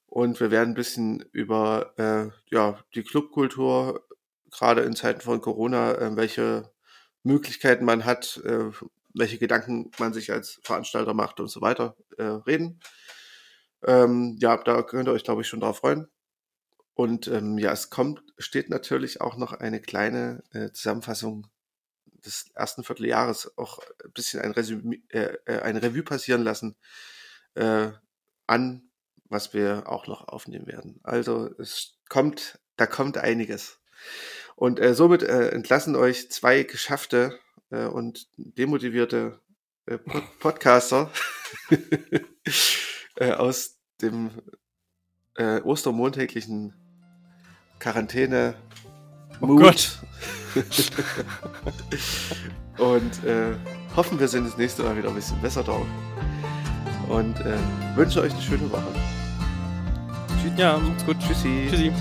S2: Und wir werden ein bisschen über äh, ja, die Clubkultur, gerade in Zeiten von Corona, äh, welche Möglichkeiten man hat, äh, welche Gedanken man sich als Veranstalter macht und so weiter äh, reden. Ähm, ja, da könnt ihr euch, glaube ich, schon drauf freuen. Und ähm, ja, es kommt, steht natürlich auch noch eine kleine äh, Zusammenfassung des ersten Vierteljahres, auch ein bisschen ein, Resümee, äh, äh, ein Revue passieren lassen äh, an, was wir auch noch aufnehmen werden. Also es kommt, da kommt einiges. Und äh, somit äh, entlassen euch zwei geschaffte äh, und demotivierte äh, Pod Podcaster äh, aus dem äh, ostermontäglichen Quarantäne.
S1: Oh Gott.
S2: und äh, hoffen, wir sind das nächste Mal wieder ein bisschen besser drauf. Und äh, wünsche euch eine schöne Woche.
S1: Ja, macht's gut.
S2: Tschüssi.
S1: Tschüssi.